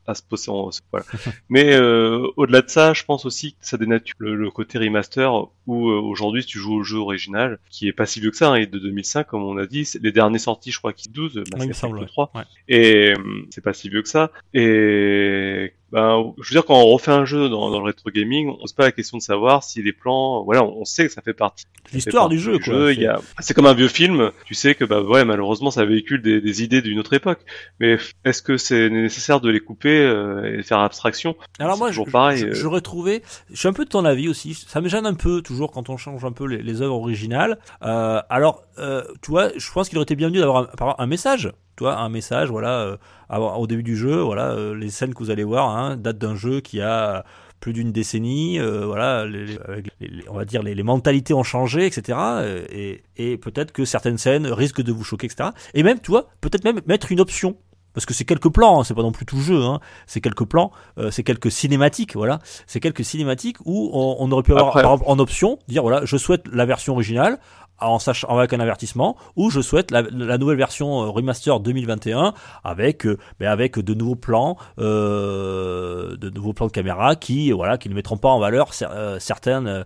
À se poser en voilà. Mais euh, au-delà de ça, je pense aussi que ça dénature le, le côté remaster où euh, aujourd'hui si tu joues au jeu original, qui est pas si vieux que ça, hein, il est de 2005 comme on a dit, les derniers sortis je crois qui 12, Mass Oui, il me Effect semble, ouais. 3, Ouais. et euh, c'est pas si vieux que ça. Et ben, je veux dire, quand on refait un jeu dans, dans le rétro gaming, on se pose pas la question de savoir si les plans, voilà, on sait que ça fait partie. L'histoire du jeu, quoi. a... C'est comme un vieux film, tu sais que bah ouais, malheureusement, ça véhicule des, des idées d'une autre époque. Mais est-ce que c'est nécessaire de les couper euh, et de faire abstraction? Alors moi, toujours je- pareil, je- euh. j'aurais trouvé, je suis un peu de ton avis aussi. Ça me gêne un peu toujours quand on change un peu les, les œuvres originales. Euh, alors, euh, tu vois, je pense qu'il aurait été bienvenu d'avoir un, par exemple, un message. Tu vois, un message, voilà, euh, au début du jeu, voilà, euh, les scènes que vous allez voir, hein, datent d'un jeu qui a plus d'une décennie, euh, voilà, les, on va dire les, mentalités ont changé, etc. Et, et peut-être que certaines scènes risquent de vous choquer, etc. Et même, tu vois, peut-être même mettre une option. Parce que c'est quelques plans, hein, c'est pas non plus tout le jeu, hein, c'est quelques plans, euh, c'est quelques cinématiques, voilà, c'est quelques cinématiques où on, on aurait pu avoir Après- par exemple en option dire voilà, je souhaite la version originale en sachant avec un avertissement ou je souhaite la, la nouvelle version euh, remaster 2021 avec euh, ben avec de nouveaux plans euh, de nouveaux plans de caméra qui voilà qui ne mettront pas en valeur cer- euh, certaines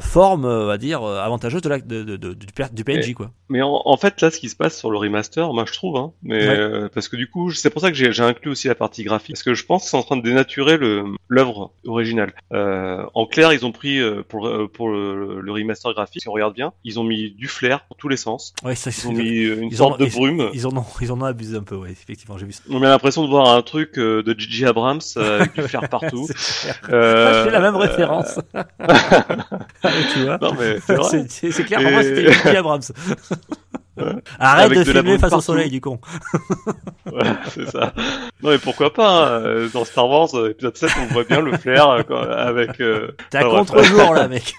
formes on va dire avantageuses de la, de, de- de- du, du PNJ quoi. Mais en, en fait, là, ce qui se passe sur le remaster, moi, je trouve, hein, mais Ouais. parce que du coup, c'est pour ça que j'ai inclus aussi la partie graphique, parce que je pense que c'est en train de dénaturer le l'œuvre originale. En clair, ils ont pris pour pour le, le remaster graphique, si on regarde bien, ils ont mis du flair dans tous les sens. Ouais, ça, Ils ont mis une ils sorte en- de brume. ils en ont ils en ont abusé un peu ouais, effectivement, j'ai vu ça. On a l'impression de voir un truc euh, de Gigi Abrams euh, avec du flair partout. Euh, J'ai la même euh, référence. tu vois Non mais c'est clair, pour moi c'était J.J. Abrams. Arrête Avec de de filmer face au soleil, du con. Voilà, c'est ça. Non mais pourquoi pas hein, euh, Dans Star Wars euh, épisode 7, on voit bien le flair euh, avec. euh, T'es à enfin, contre-jour, là, mec.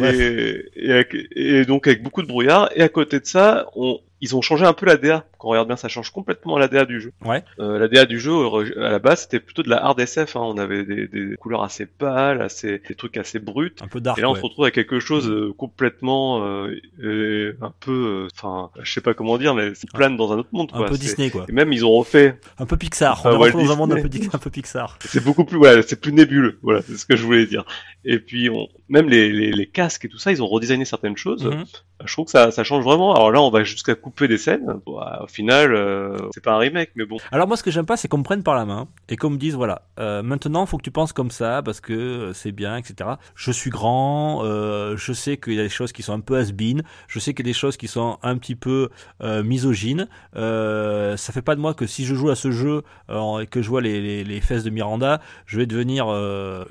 Et, et, avec- et donc avec beaucoup de brouillard. Et à côté de ça, on, ils ont changé un peu la DA. On regarde bien, ça change complètement la DA du jeu. Ouais. Euh, la DA du jeu, à la base, c'était plutôt de la hard SF. Hein. On avait des, des couleurs assez pâles, assez, des trucs assez bruts. Un peu dark, Et là, on ouais. se retrouve avec quelque chose euh, complètement, euh, un peu, euh, enfin, je sais pas comment dire, mais c'est plane dans un autre monde. Un peu Disney, quoi. Et même, ils ont refait. Un peu Pixar. On est dans un monde un peu, un peu Pixar. C'est beaucoup plus, voilà, c'est plus nébuleux. Voilà, c'est ce que je voulais dire. Et puis, on, même les, les, les casques et tout ça, ils ont redesigné certaines choses. Mhm. Je trouve que ça, ça change vraiment. Alors là, on va jusqu'à couper des scènes. Au final, euh, c'est pas un remake, mais bon. Alors moi ce que j'aime pas c'est qu'on me prenne par la main et qu'on me dise voilà euh, maintenant faut que tu penses comme ça parce que euh, c'est bien etc. Je suis grand, je sais qu'il y a des choses qui sont un peu has-been, je sais qu'il y a des choses qui sont un petit peu misogynes. Ça fait pas de moi que si je joue à ce jeu et que je vois les, les, les fesses de Miranda, je vais devenir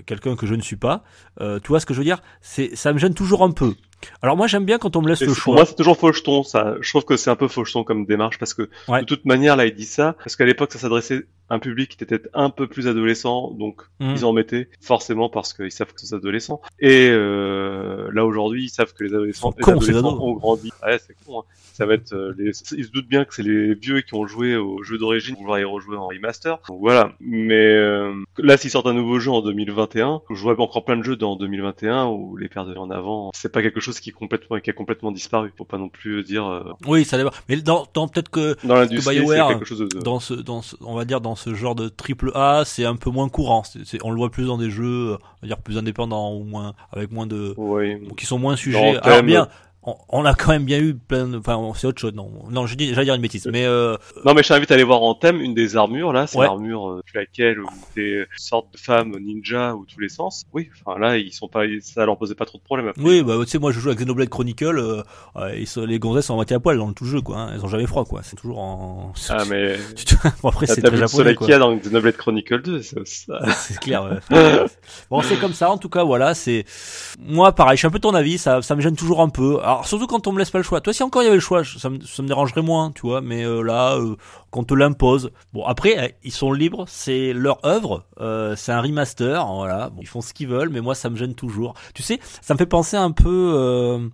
quelqu'un que je ne suis pas. Tu vois ce que je veux dire? C'est ça me gêne toujours un peu. Alors moi j'aime bien quand on me laisse le pour choix. moi, c'est toujours faucheton, ça. Je trouve que c'est un peu faucheton comme démarche parce que Ouais. de toute manière, là, il dit ça parce qu'à l'époque, ça s'adressait un public qui était peut-être un peu plus adolescent, donc Mhm. ils en mettaient forcément parce qu'ils savent que c'est adolescents. Et euh, là aujourd'hui, ils savent que les adolescents, les adolescents ont grandi. Ouais, c'est con. Hein. Ça va être euh, les... ils se doutent bien que c'est les vieux qui ont joué au jeu d'origine, vont y rejouer en remaster. Donc voilà. Mais euh, là, s'ils sortent un nouveau jeu en 2021, je vois encore plein de jeux dans 2021 où les pères de en avant, c'est pas quelque chose qui est complètement qui a complètement disparu. Faut pas non plus dire Oui, ça dépend. Mais dans, dans peut-être que dans l'industrie, c'est BioWare, quelque chose de. dans ce, dans ce, on va dire dans ce genre de triple A, c'est un peu moins courant. On le voit plus dans des jeux, euh, on va dire plus indépendants ou moins, avec moins de, Oui. qui sont moins sujets. Alors bien, on, on a quand même bien eu plein de, enfin, c'est autre chose. Non, non, je dis, j'allais dire une bêtise, mais euh, Non, mais je t'invite à aller voir en thème une des armures, là, c'est Ouais. l'armure euh, laquelle où t'es une sorte de femme ninja ou tous les sens. Oui, enfin là, ils sont pas, ça leur posait pas trop de problèmes. après. oui, bah, tu sais, moi, je joue avec Xenoblade Chronicle, euh, euh, ils sont- les gonzesses sont à moitié à poil dans tout le jeu, quoi. hein. Elles ont jamais froid, quoi. C'est toujours en. Ah, mais bon, après, c'est très japonais, quoi. qu'il y a dans Xenoblade Chronicle 2, ça, ça- c'est clair. ouais. bon, c'est comme ça. En tout cas, voilà. C'est moi, pareil. Je suis un peu ton avis. Ça, ça me gêne toujours un peu. Alors surtout quand on me laisse pas le choix. Toi, si encore il y avait le choix, ça me, ça me dérangerait moins, tu vois. Mais euh, là, euh, qu'on te l'impose. Bon, après, euh, ils sont libres. C'est leur œuvre. Euh, c'est un remaster. Voilà. Bon, ils font ce qu'ils veulent, mais moi, ça me gêne toujours. Tu sais, ça me fait penser un peu. Euh...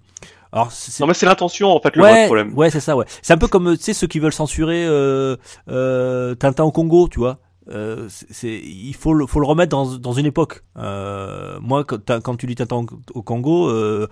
Alors, Non, mais c'est l'intention, en fait, le vrai problème. ouais, c'est ça, ouais. C'est un peu comme, tu sais, ceux qui veulent censurer euh, euh, Tintin au Congo, tu vois. Euh, c'est, il faut le, faut le remettre dans, dans une époque. Euh, moi, quand, tu lis Tintin au Congo, euh,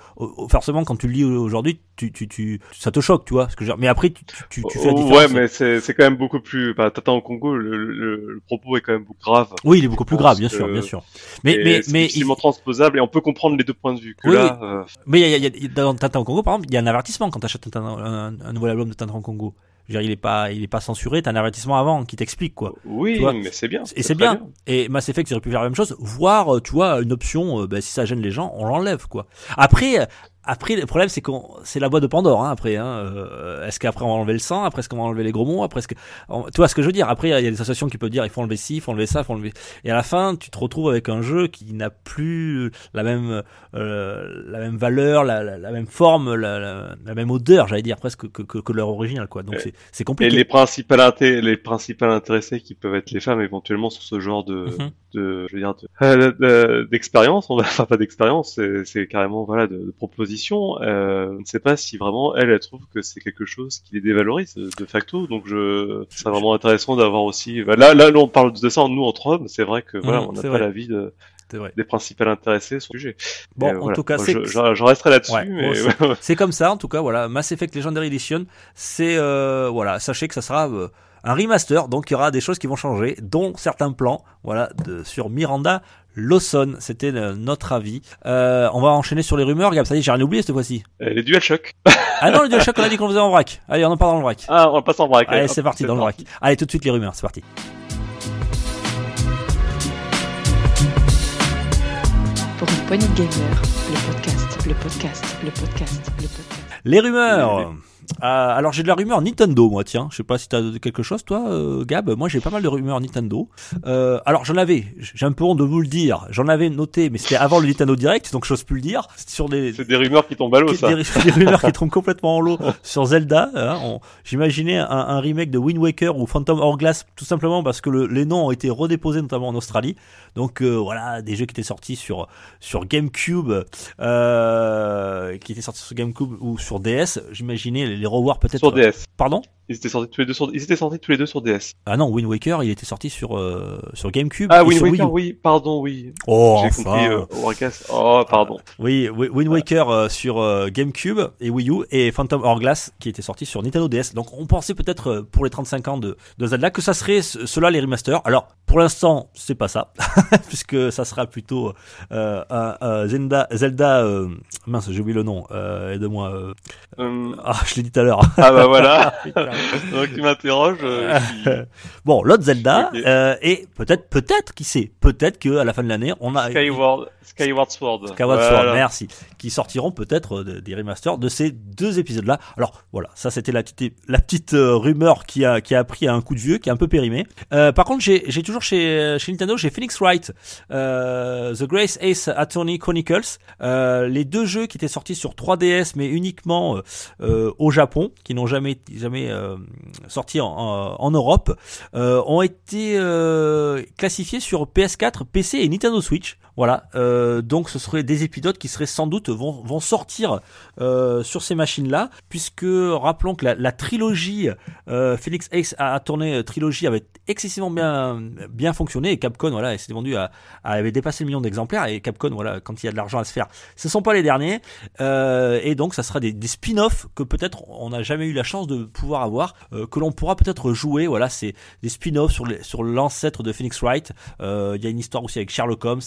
forcément, quand tu le lis aujourd'hui, tu, tu, tu, ça te choque, tu vois. Que. Mais après, tu, tu, tu, fais la Oh, différence. ouais, mais c'est c'est quand même beaucoup plus. Bah, Tintin au Congo, le, le, le propos est quand même grave. Oui, il est beaucoup plus grave, bien que- sûr, bien sûr. Mais, Et mais, c'est mais, il- difficilement transposable et on peut comprendre les deux points de vue. Que Oui, là, mais il y a, il y a- il y a- dans Tintin au Congo, par exemple, il y a un avertissement quand tu achètes un, un, un nouvel album de Tintin au Congo. Je veux dire, il est pas, il est pas censuré. T'as un avertissement avant qui t'explique quoi. oui, mais c'est bien. Et c'est très bien. Et Mass Effect, ils auraient pu faire la même chose. Voire, euh, tu vois, une option, euh, bah, si ça gêne les gens, on l'enlève, quoi. Après, après, le problème, c'est qu'on, c'est la boîte de Pandore, hein, après, hein. Euh, est-ce qu'après on va enlever le sang? Après, est-ce qu'on va enlever les gros mots? Après, est-ce que, on- tu vois ce que je veux dire? Après, il y a des associations qui peuvent dire, il faut enlever ci, il faut enlever ça, il faut enlever, et à la fin, tu te retrouves avec un jeu qui n'a plus la même, euh, la même valeur, la, la, la même forme, la, même odeur, j'allais dire, presque que, que, que leur original, quoi. Donc, Et- c'est, c'est Et compliqué. les principales les principales intéressées qui peuvent être les femmes éventuellement sur ce genre de, Mhm. De je veux dire de- euh, de- d'expérience, on va enfin pas d'expérience, c'est carrément voilà de, de proposition. Euh, je ne sais pas si vraiment elle, elle trouve que c'est quelque chose qui les dévalorise de, de facto. Donc je, c'est vraiment intéressant d'avoir aussi. bah, là là on parle de ça nous entre hommes, c'est vrai que voilà Mhm, on n'a pas l'avis de, vrai. des principales intéressées sur le sujet. Bon, en voilà. tout cas, c'est, je, je, resterai là-dessus, Ouais, mais C'est comme ça, en tout cas, voilà. Mass Effect Legendary Edition, c'est, euh, voilà, sachez que ça sera euh, un remaster, donc il y aura des choses qui vont changer, dont certains plans, voilà, de, sur Miranda Lawson. C'était notre avis. Euh, on va enchaîner sur les rumeurs, Gab. Ça y est, j'ai rien oublié cette fois-ci. Euh, les DualShock. Ah non, le DualShock, on a dit qu'on faisait en vrac. Allez, on en parle dans le vrac. Ah, on passe en braque. Allez, c'est parti, dans le vrac. Allez, tout de suite les rumeurs, c'est parti. Pour une poignée de gamers, le podcast, le podcast, le podcast, le podcast. Les rumeurs. Euh, alors j'ai de la rumeur Nintendo moi tiens, je sais pas si t'as quelque chose toi euh, Gab, moi j'ai pas mal de rumeurs Nintendo. Euh, alors j'en avais, j'ai un peu honte de vous le dire, j'en avais noté mais c'était avant le Nintendo Direct donc j'ose plus le dire. Sur des, C'est des rumeurs qui tombent à l'eau, ça. des- des rumeurs qui tombent complètement en l'eau sur Zelda. hein. On- J'imaginais un, un remake de Wind Waker ou Phantom Hourglass tout simplement parce que le- les noms ont été redéposés notamment en Australie. Donc voilà, des jeux qui étaient sortis sur sur GameCube, euh, qui étaient sortis sur GameCube ou sur DS. J'imaginais les, revoir peut-être. Sur DS. Pardon Ils étaient sortis tous les deux sur, ils étaient sortis tous les deux sur DS. Ah non, Wind Waker, il était sorti sur euh, sur GameCube. Ah, Wind. Waker, oui, pardon, oui. Oh J'ai enfin. compris, euh. Oh, pardon. Oui, Wi- Wind Waker euh, sur GameCube et Wii U et Phantom Hourglass qui était sorti sur Nintendo DS. Donc on pensait peut-être pour les 35 ans de, de Zelda que ça serait ce- cela les remasters. Alors pour l'instant c'est pas ça puisque ça sera plutôt un, un Zelda, Zelda mince j'ai oublié le nom, aide-moi. ah je l'ai dit tout à l'heure. ah bah voilà. Donc tu m'interroges. euh, qui- bon l'autre Zelda euh, et peut-être peut-être qui sait peut-être que à la fin de l'année on a Skyward, Skyward Sword. Skyward Voilà. Sword, merci, qui sortiront peut-être euh, de- des remasters de ces deux épisodes-là. Alors voilà, ça c'était la petite, la petite euh, rumeur qui a, qui a pris un coup de vieux, qui est un peu périmé. Euh, par contre, j'ai j'ai toujours chez, chez Nintendo, j'ai Phoenix Wright, euh, The Grace Ace Attorney Chronicles, euh, les deux jeux qui étaient sortis sur 3DS, mais uniquement euh, euh, au Japon, qui n'ont jamais, jamais euh, sorti en, Europe, euh, ont été euh, classifiés sur PS4, PC et Nintendo Switch. Voilà, donc ce seraient des épisodes qui seraient sans doute vont, sortir sur ces machines-là, puisque rappelons que la, trilogie Felix Ace a, tourné trilogie avait excessivement bien bien fonctionné et Capcom voilà s'était vendu à, à- avait dépassé le million d'exemplaires et Capcom voilà quand il y a de l'argent à se faire, ce sont pas les derniers et donc ça sera des, des spin-offs que peut-être on n'a jamais eu la chance de pouvoir avoir, euh, que l'on pourra peut-être jouer. Voilà, c'est des spin-offs sur les, sur l'ancêtre de Phoenix Wright. Euh, Il y a une histoire aussi avec Sherlock Holmes.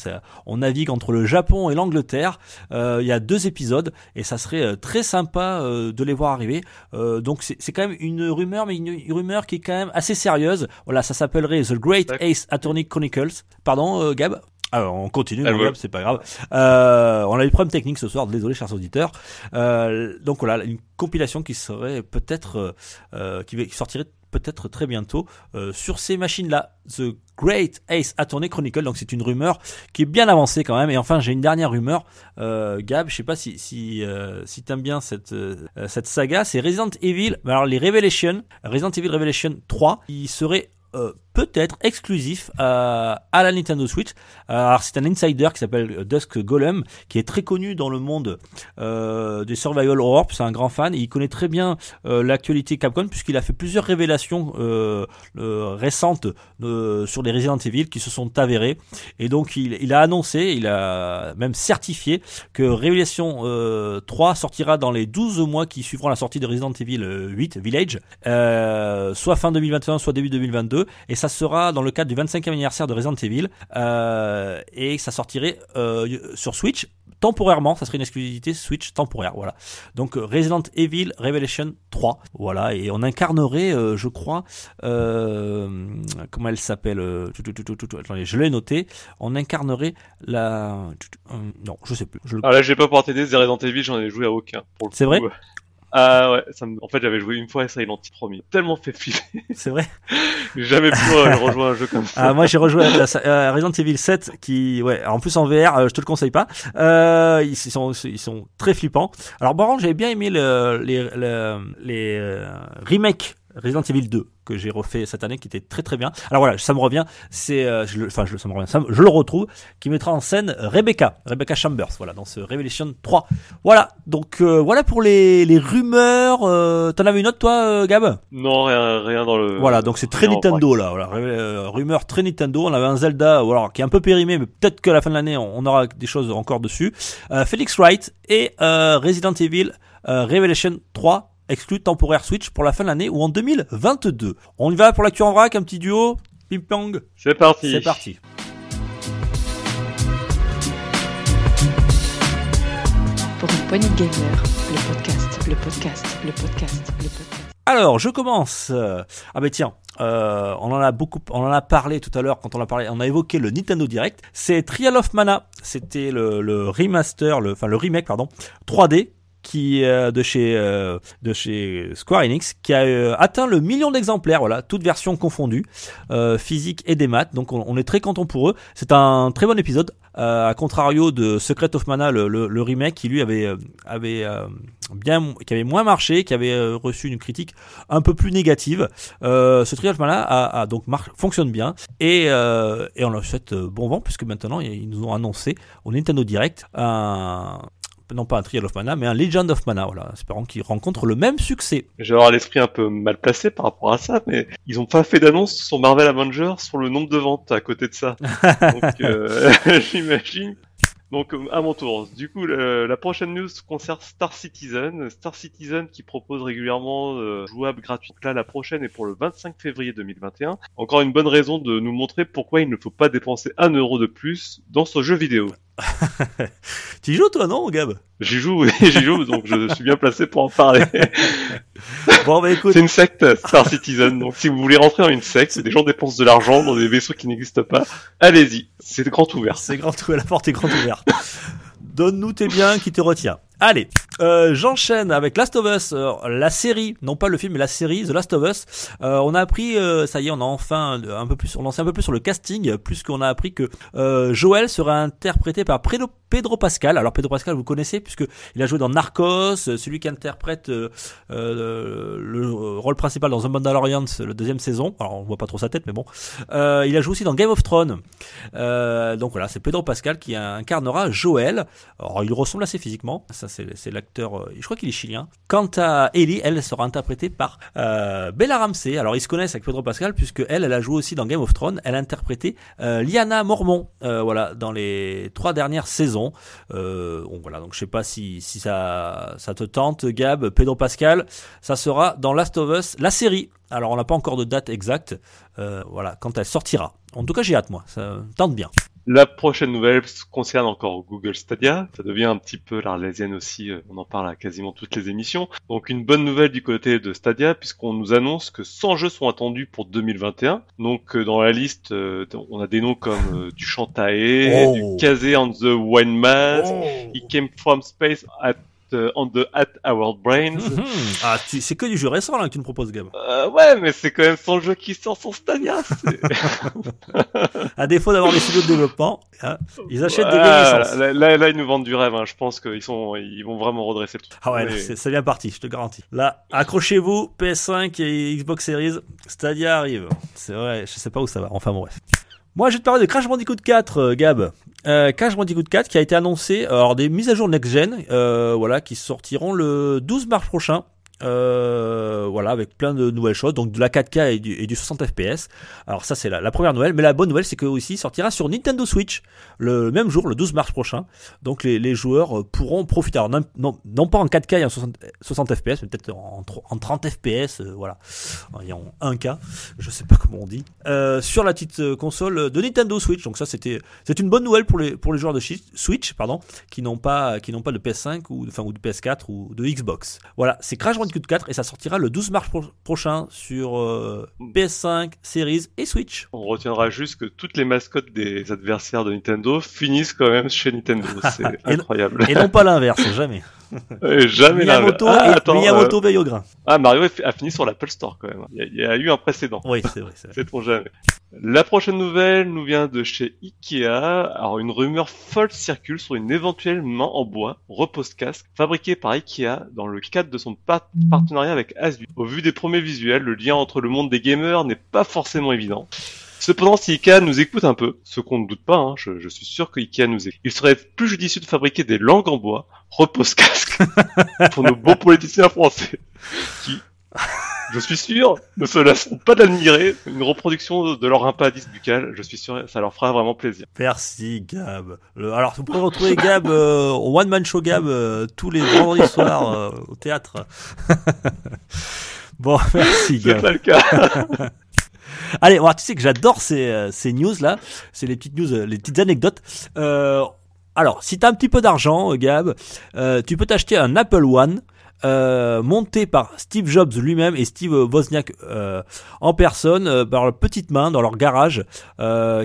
On navigue entre le Japon et l'Angleterre. Euh, Il y a deux épisodes et ça serait très sympa de les voir arriver. Donc c'est c'est quand même une rumeur, mais une, rumeur qui est quand même assez sérieuse. Voilà, ça s'appellerait The Great. Ace Attorney Chronicles. Pardon, Gab? Alors on continue, Elle mon veut. Gab, c'est pas grave. Euh, on a eu des problèmes techniques ce soir, désolé chers auditeurs. Euh, donc voilà, une compilation qui serait peut-être, euh, euh, qui, sortirait peut-être très bientôt euh, sur ces machines-là. The Great Ace Attorney Chronicle, donc c'est une rumeur qui est bien avancée quand même. Et enfin, j'ai une dernière rumeur, euh, Gab, je sais pas si si euh, si t'aimes bien cette euh, cette saga, c'est Resident Evil. Alors les Revelation, Resident Evil Revelation 3, qui serait euh, peut-être exclusif à, à la Nintendo Switch. Euh, alors c'est un insider qui s'appelle Dusk Golem, qui est très connu dans le monde euh, des survival horror. C'est un grand fan et il connaît très bien euh, l'actualité Capcom puisqu'il a fait plusieurs révélations euh, euh, récentes euh, sur les Resident Evil qui se sont avérées. Et donc il, a annoncé, il a même certifié que Révélation euh, 3 sortira dans les 12 mois qui suivront la sortie de Resident Evil euh, 8 Village, euh, soit fin 2021, soit début 2022, et ça sera dans le cadre du 25e anniversaire de Resident Evil, euh, et ça sortirait euh, sur Switch temporairement, ça serait une exclusivité Switch temporaire, voilà. Donc euh, Resident Evil Revelation 3, voilà, et on incarnerait, euh, je crois, comment elle s'appelle Attendez, je l'ai noté, on incarnerait la, non, je sais plus. Je Ah là, j'ai pas porté des Resident Evil, j'en ai joué à aucun. pour le C'est coup. vrai Ah ouais, ça me... en fait j'avais joué une fois à Silent Hill premier. Tellement fait flipper, C'est vrai. j'ai jamais pu euh, rejoindre un jeu comme ça. Ah, moi j'ai rejoué à, Resident Evil 7 qui ouais en plus en VR euh, je te le conseille pas euh, ils sont ils sont très flippants alors par contre j'avais bien aimé le, les le- les euh, remakes Resident Evil 2 que j'ai refait cette année qui était très très bien alors voilà ça me revient c'est euh, je le- enfin je, ça me revient ça je le retrouve qui mettra en scène Rebecca Rebecca Chambers voilà dans ce Revelation 3 voilà donc euh, voilà pour les, les rumeurs euh, t'en avais une autre toi euh, Gab? Non, rien, rien dans le. voilà, donc c'est très Nintendo là. Voilà, euh, rumeur très Nintendo. On avait un Zelda, voilà, qui est un peu périmé, mais peut-être qu'à la fin de l'année, on on aura des choses encore dessus. Euh, Felix Wright et euh, Resident Evil euh, Revelation 3 exclu temporaire Switch pour la fin de l'année ou en 2022. On y va pour l'actu en vrac, un petit duo. Ping pong. C'est parti. C'est parti. Pour une poignée de gamer, le podcast, le podcast, le podcast, le podcast. Alors, je commence. Ah ben tiens, euh, on en a beaucoup, on en a parlé tout à l'heure quand on a parlé, on a évoqué le Nintendo Direct. C'est Trial of Mana. C'était le, le remaster, le, enfin le remake pardon, 3D qui euh, de chez euh, de chez Square Enix qui a euh, atteint le million d'exemplaires voilà toutes versions confondues euh, physique et des maths. Donc on, est très content pour eux. C'est un très bon épisode. Euh, à contrario de Secret of Mana le, le, remake qui lui avait euh, avait bien qui avait moins marché qui avait reçu une critique un peu plus négative. Ce Trial of Mana a, a donc mar- fonctionne bien. Et et on leur souhaite bon vent puisque maintenant ils nous ont annoncé au Nintendo Direct un non pas un Trial of Mana, mais un Legend of Mana, voilà, espérons qu'il rencontre le même succès. J'ai l'esprit un peu mal placé par rapport à ça, mais ils ont pas fait d'annonce sur Marvel Avengers sur le nombre de ventes à côté de ça. Donc euh, j'imagine. Donc euh, à mon tour. Du coup, le- la prochaine news concerne Star Citizen. Star Citizen qui propose régulièrement euh, jouable gratuit. Donc Là, la prochaine est pour le 25 février 2021. Encore une bonne raison de nous montrer pourquoi il ne faut pas dépenser un euro de plus dans ce jeu vidéo. Tu y joues toi, non, Gab? J'y joue, j'y joue, donc je suis bien placé pour en parler. Bon, bah écoute, C'est une secte, Star Citizen. Donc si vous voulez rentrer dans une secte, des gens dépensent de l'argent dans des vaisseaux qui n'existent pas, allez-y, c'est grand ouvert. c'est grand, la porte est grande ouverte. Donne-nous tes biens qui te retient. Allez, euh, j'enchaîne avec Last of Us, euh, la série, non pas le film, mais la série The Last of Us. Euh, on a appris, ça y est, on a enfin un peu plus, on sait un peu plus sur le casting, plus qu'on a appris que Joël sera interprété par Pedro, Pascal. Alors Pedro Pascal, vous connaissez puisque il a joué dans Narcos, celui qui interprète le rôle principal dans The Mandalorian, le deuxième saison. Alors on voit pas trop sa tête, mais bon. Il a joué aussi dans Game of Thrones. Donc voilà, c'est Pedro Pascal qui incarnera Joël. Alors il ressemble assez physiquement. Ça c'est l'acteur. euh, je crois qu'il est chilien. Quant à Ellie, elle sera interprétée par euh, Bella Ramsey. Alors ils se connaissent avec Pedro Pascal puisque elle, elle a joué aussi dans Game of Thrones. Elle a interprété euh, Lyanna Mormont. euh, voilà, dans les trois dernières saisons. Voilà, donc je sais pas si si ça ça te tente, Gab, Pedro Pascal. Ça sera dans Last of Us, la série. Alors on n'a pas encore de date exacte. Voilà, quand elle sortira. En tout cas, j'ai hâte moi. Ça tente bien. La prochaine nouvelle concerne encore Google Stadia. Ça devient un petit peu l'arlésienne aussi. euh, On en parle à quasiment toutes les émissions. Donc une bonne nouvelle du côté de Stadia puisqu'on nous annonce que 100 jeux sont attendus pour 2021. Donc euh, dans la liste, euh, on a des noms comme du Shantae, Oh. du Kaze and the Wine Mask, He Came From Space at on the At Our Brains. Mhm. Ah, c'est que du jeu récent là que tu nous proposes, Gab. Euh, ouais, mais c'est quand même son jeu qui sort son Stadia. À défaut d'avoir des studios de développement, hein, ils achètent des Voilà, licences. là, là, là, ils nous vendent du rêve. hein. Je pense qu'ils sont, ils vont vraiment redresser le truc. Ah ouais, Mais- c'est c'est bien parti, je te garantis. Là, accrochez-vous, PS5 et Xbox Series, Stadia arrive. C'est vrai, je sais pas où ça va. Enfin bon, bref. Moi, je vais te parler de Crash Bandicoot 4, euh, Gab. Euh, Crash Bandicoot 4 qui a été annoncé, alors des mises à jour next-gen, euh, voilà, qui sortiront le 12 mars prochain. Euh, voilà, avec plein de nouvelles choses, donc de la 4K et du, et du 60 FPS. Alors ça c'est la, première nouvelle, mais la bonne nouvelle c'est que aussi sortira sur Nintendo Switch le même jour, le 12 mars prochain. Donc les, joueurs euh, pourront profiter, non, non, non pas en 4K et en 60, 60 FPS, mais peut-être en, tro- en 30 FPS, euh, voilà, en 1K, je sais pas comment on dit, sur la petite console de Nintendo Switch. Donc ça c'était c'est une bonne nouvelle pour les pour les joueurs de Switch, pardon, qui n'ont pas qui n'ont pas de PS5 ou enfin ou de PS4 ou de Xbox. Voilà, c'est Crash Bandicoot 4 et ça sortira le 12 mars pro- prochain sur euh, PS5, Series et Switch. On retiendra juste que toutes les mascottes des adversaires de Nintendo finissent quand même chez Nintendo. C'est incroyable. Et non pas l'inverse, jamais. Jamais. Miyamoto, Ah, et attends, Miyamoto euh, veille au grain. ah, Mario a fini sur l'Apple Store quand même. Il y, a, il y a eu un précédent. Oui, c'est vrai, c'est trop jamais. La prochaine nouvelle nous vient de chez Ikea. Alors, une rumeur folle circule sur une éventuelle main en bois, repose-casque, fabriquée par Ikea dans le cadre de son par- partenariat avec Asus. Au vu des premiers visuels, le lien entre le monde des gamers n'est pas forcément évident. Cependant, si Ikea nous écoute un peu, ce qu'on ne doute pas, hein, je, je suis sûr que Ikea nous écoute, il serait plus judicieux de fabriquer des langues en bois, repose-casque, pour nos beaux politiciens français, qui, je suis sûr, ne se lasseront pas d'admirer une reproduction de leur impasse buccal. Je suis sûr, ça leur fera vraiment plaisir. Merci Gab. Le- alors vous pouvez retrouver Gab euh, au One Man Show Gab euh, tous les vendredis soirs euh, au théâtre. bon, merci C'est Gab. pas le cas. Allez, alors, tu sais que j'adore ces, euh, ces news là, c'est les petites news, euh, les petites anecdotes. Euh, alors, si t'as un petit peu d'argent, Gab, tu peux t'acheter un Apple One. monté par Steve Jobs lui-même et Steve Wozniak en personne par leur petite main dans leur garage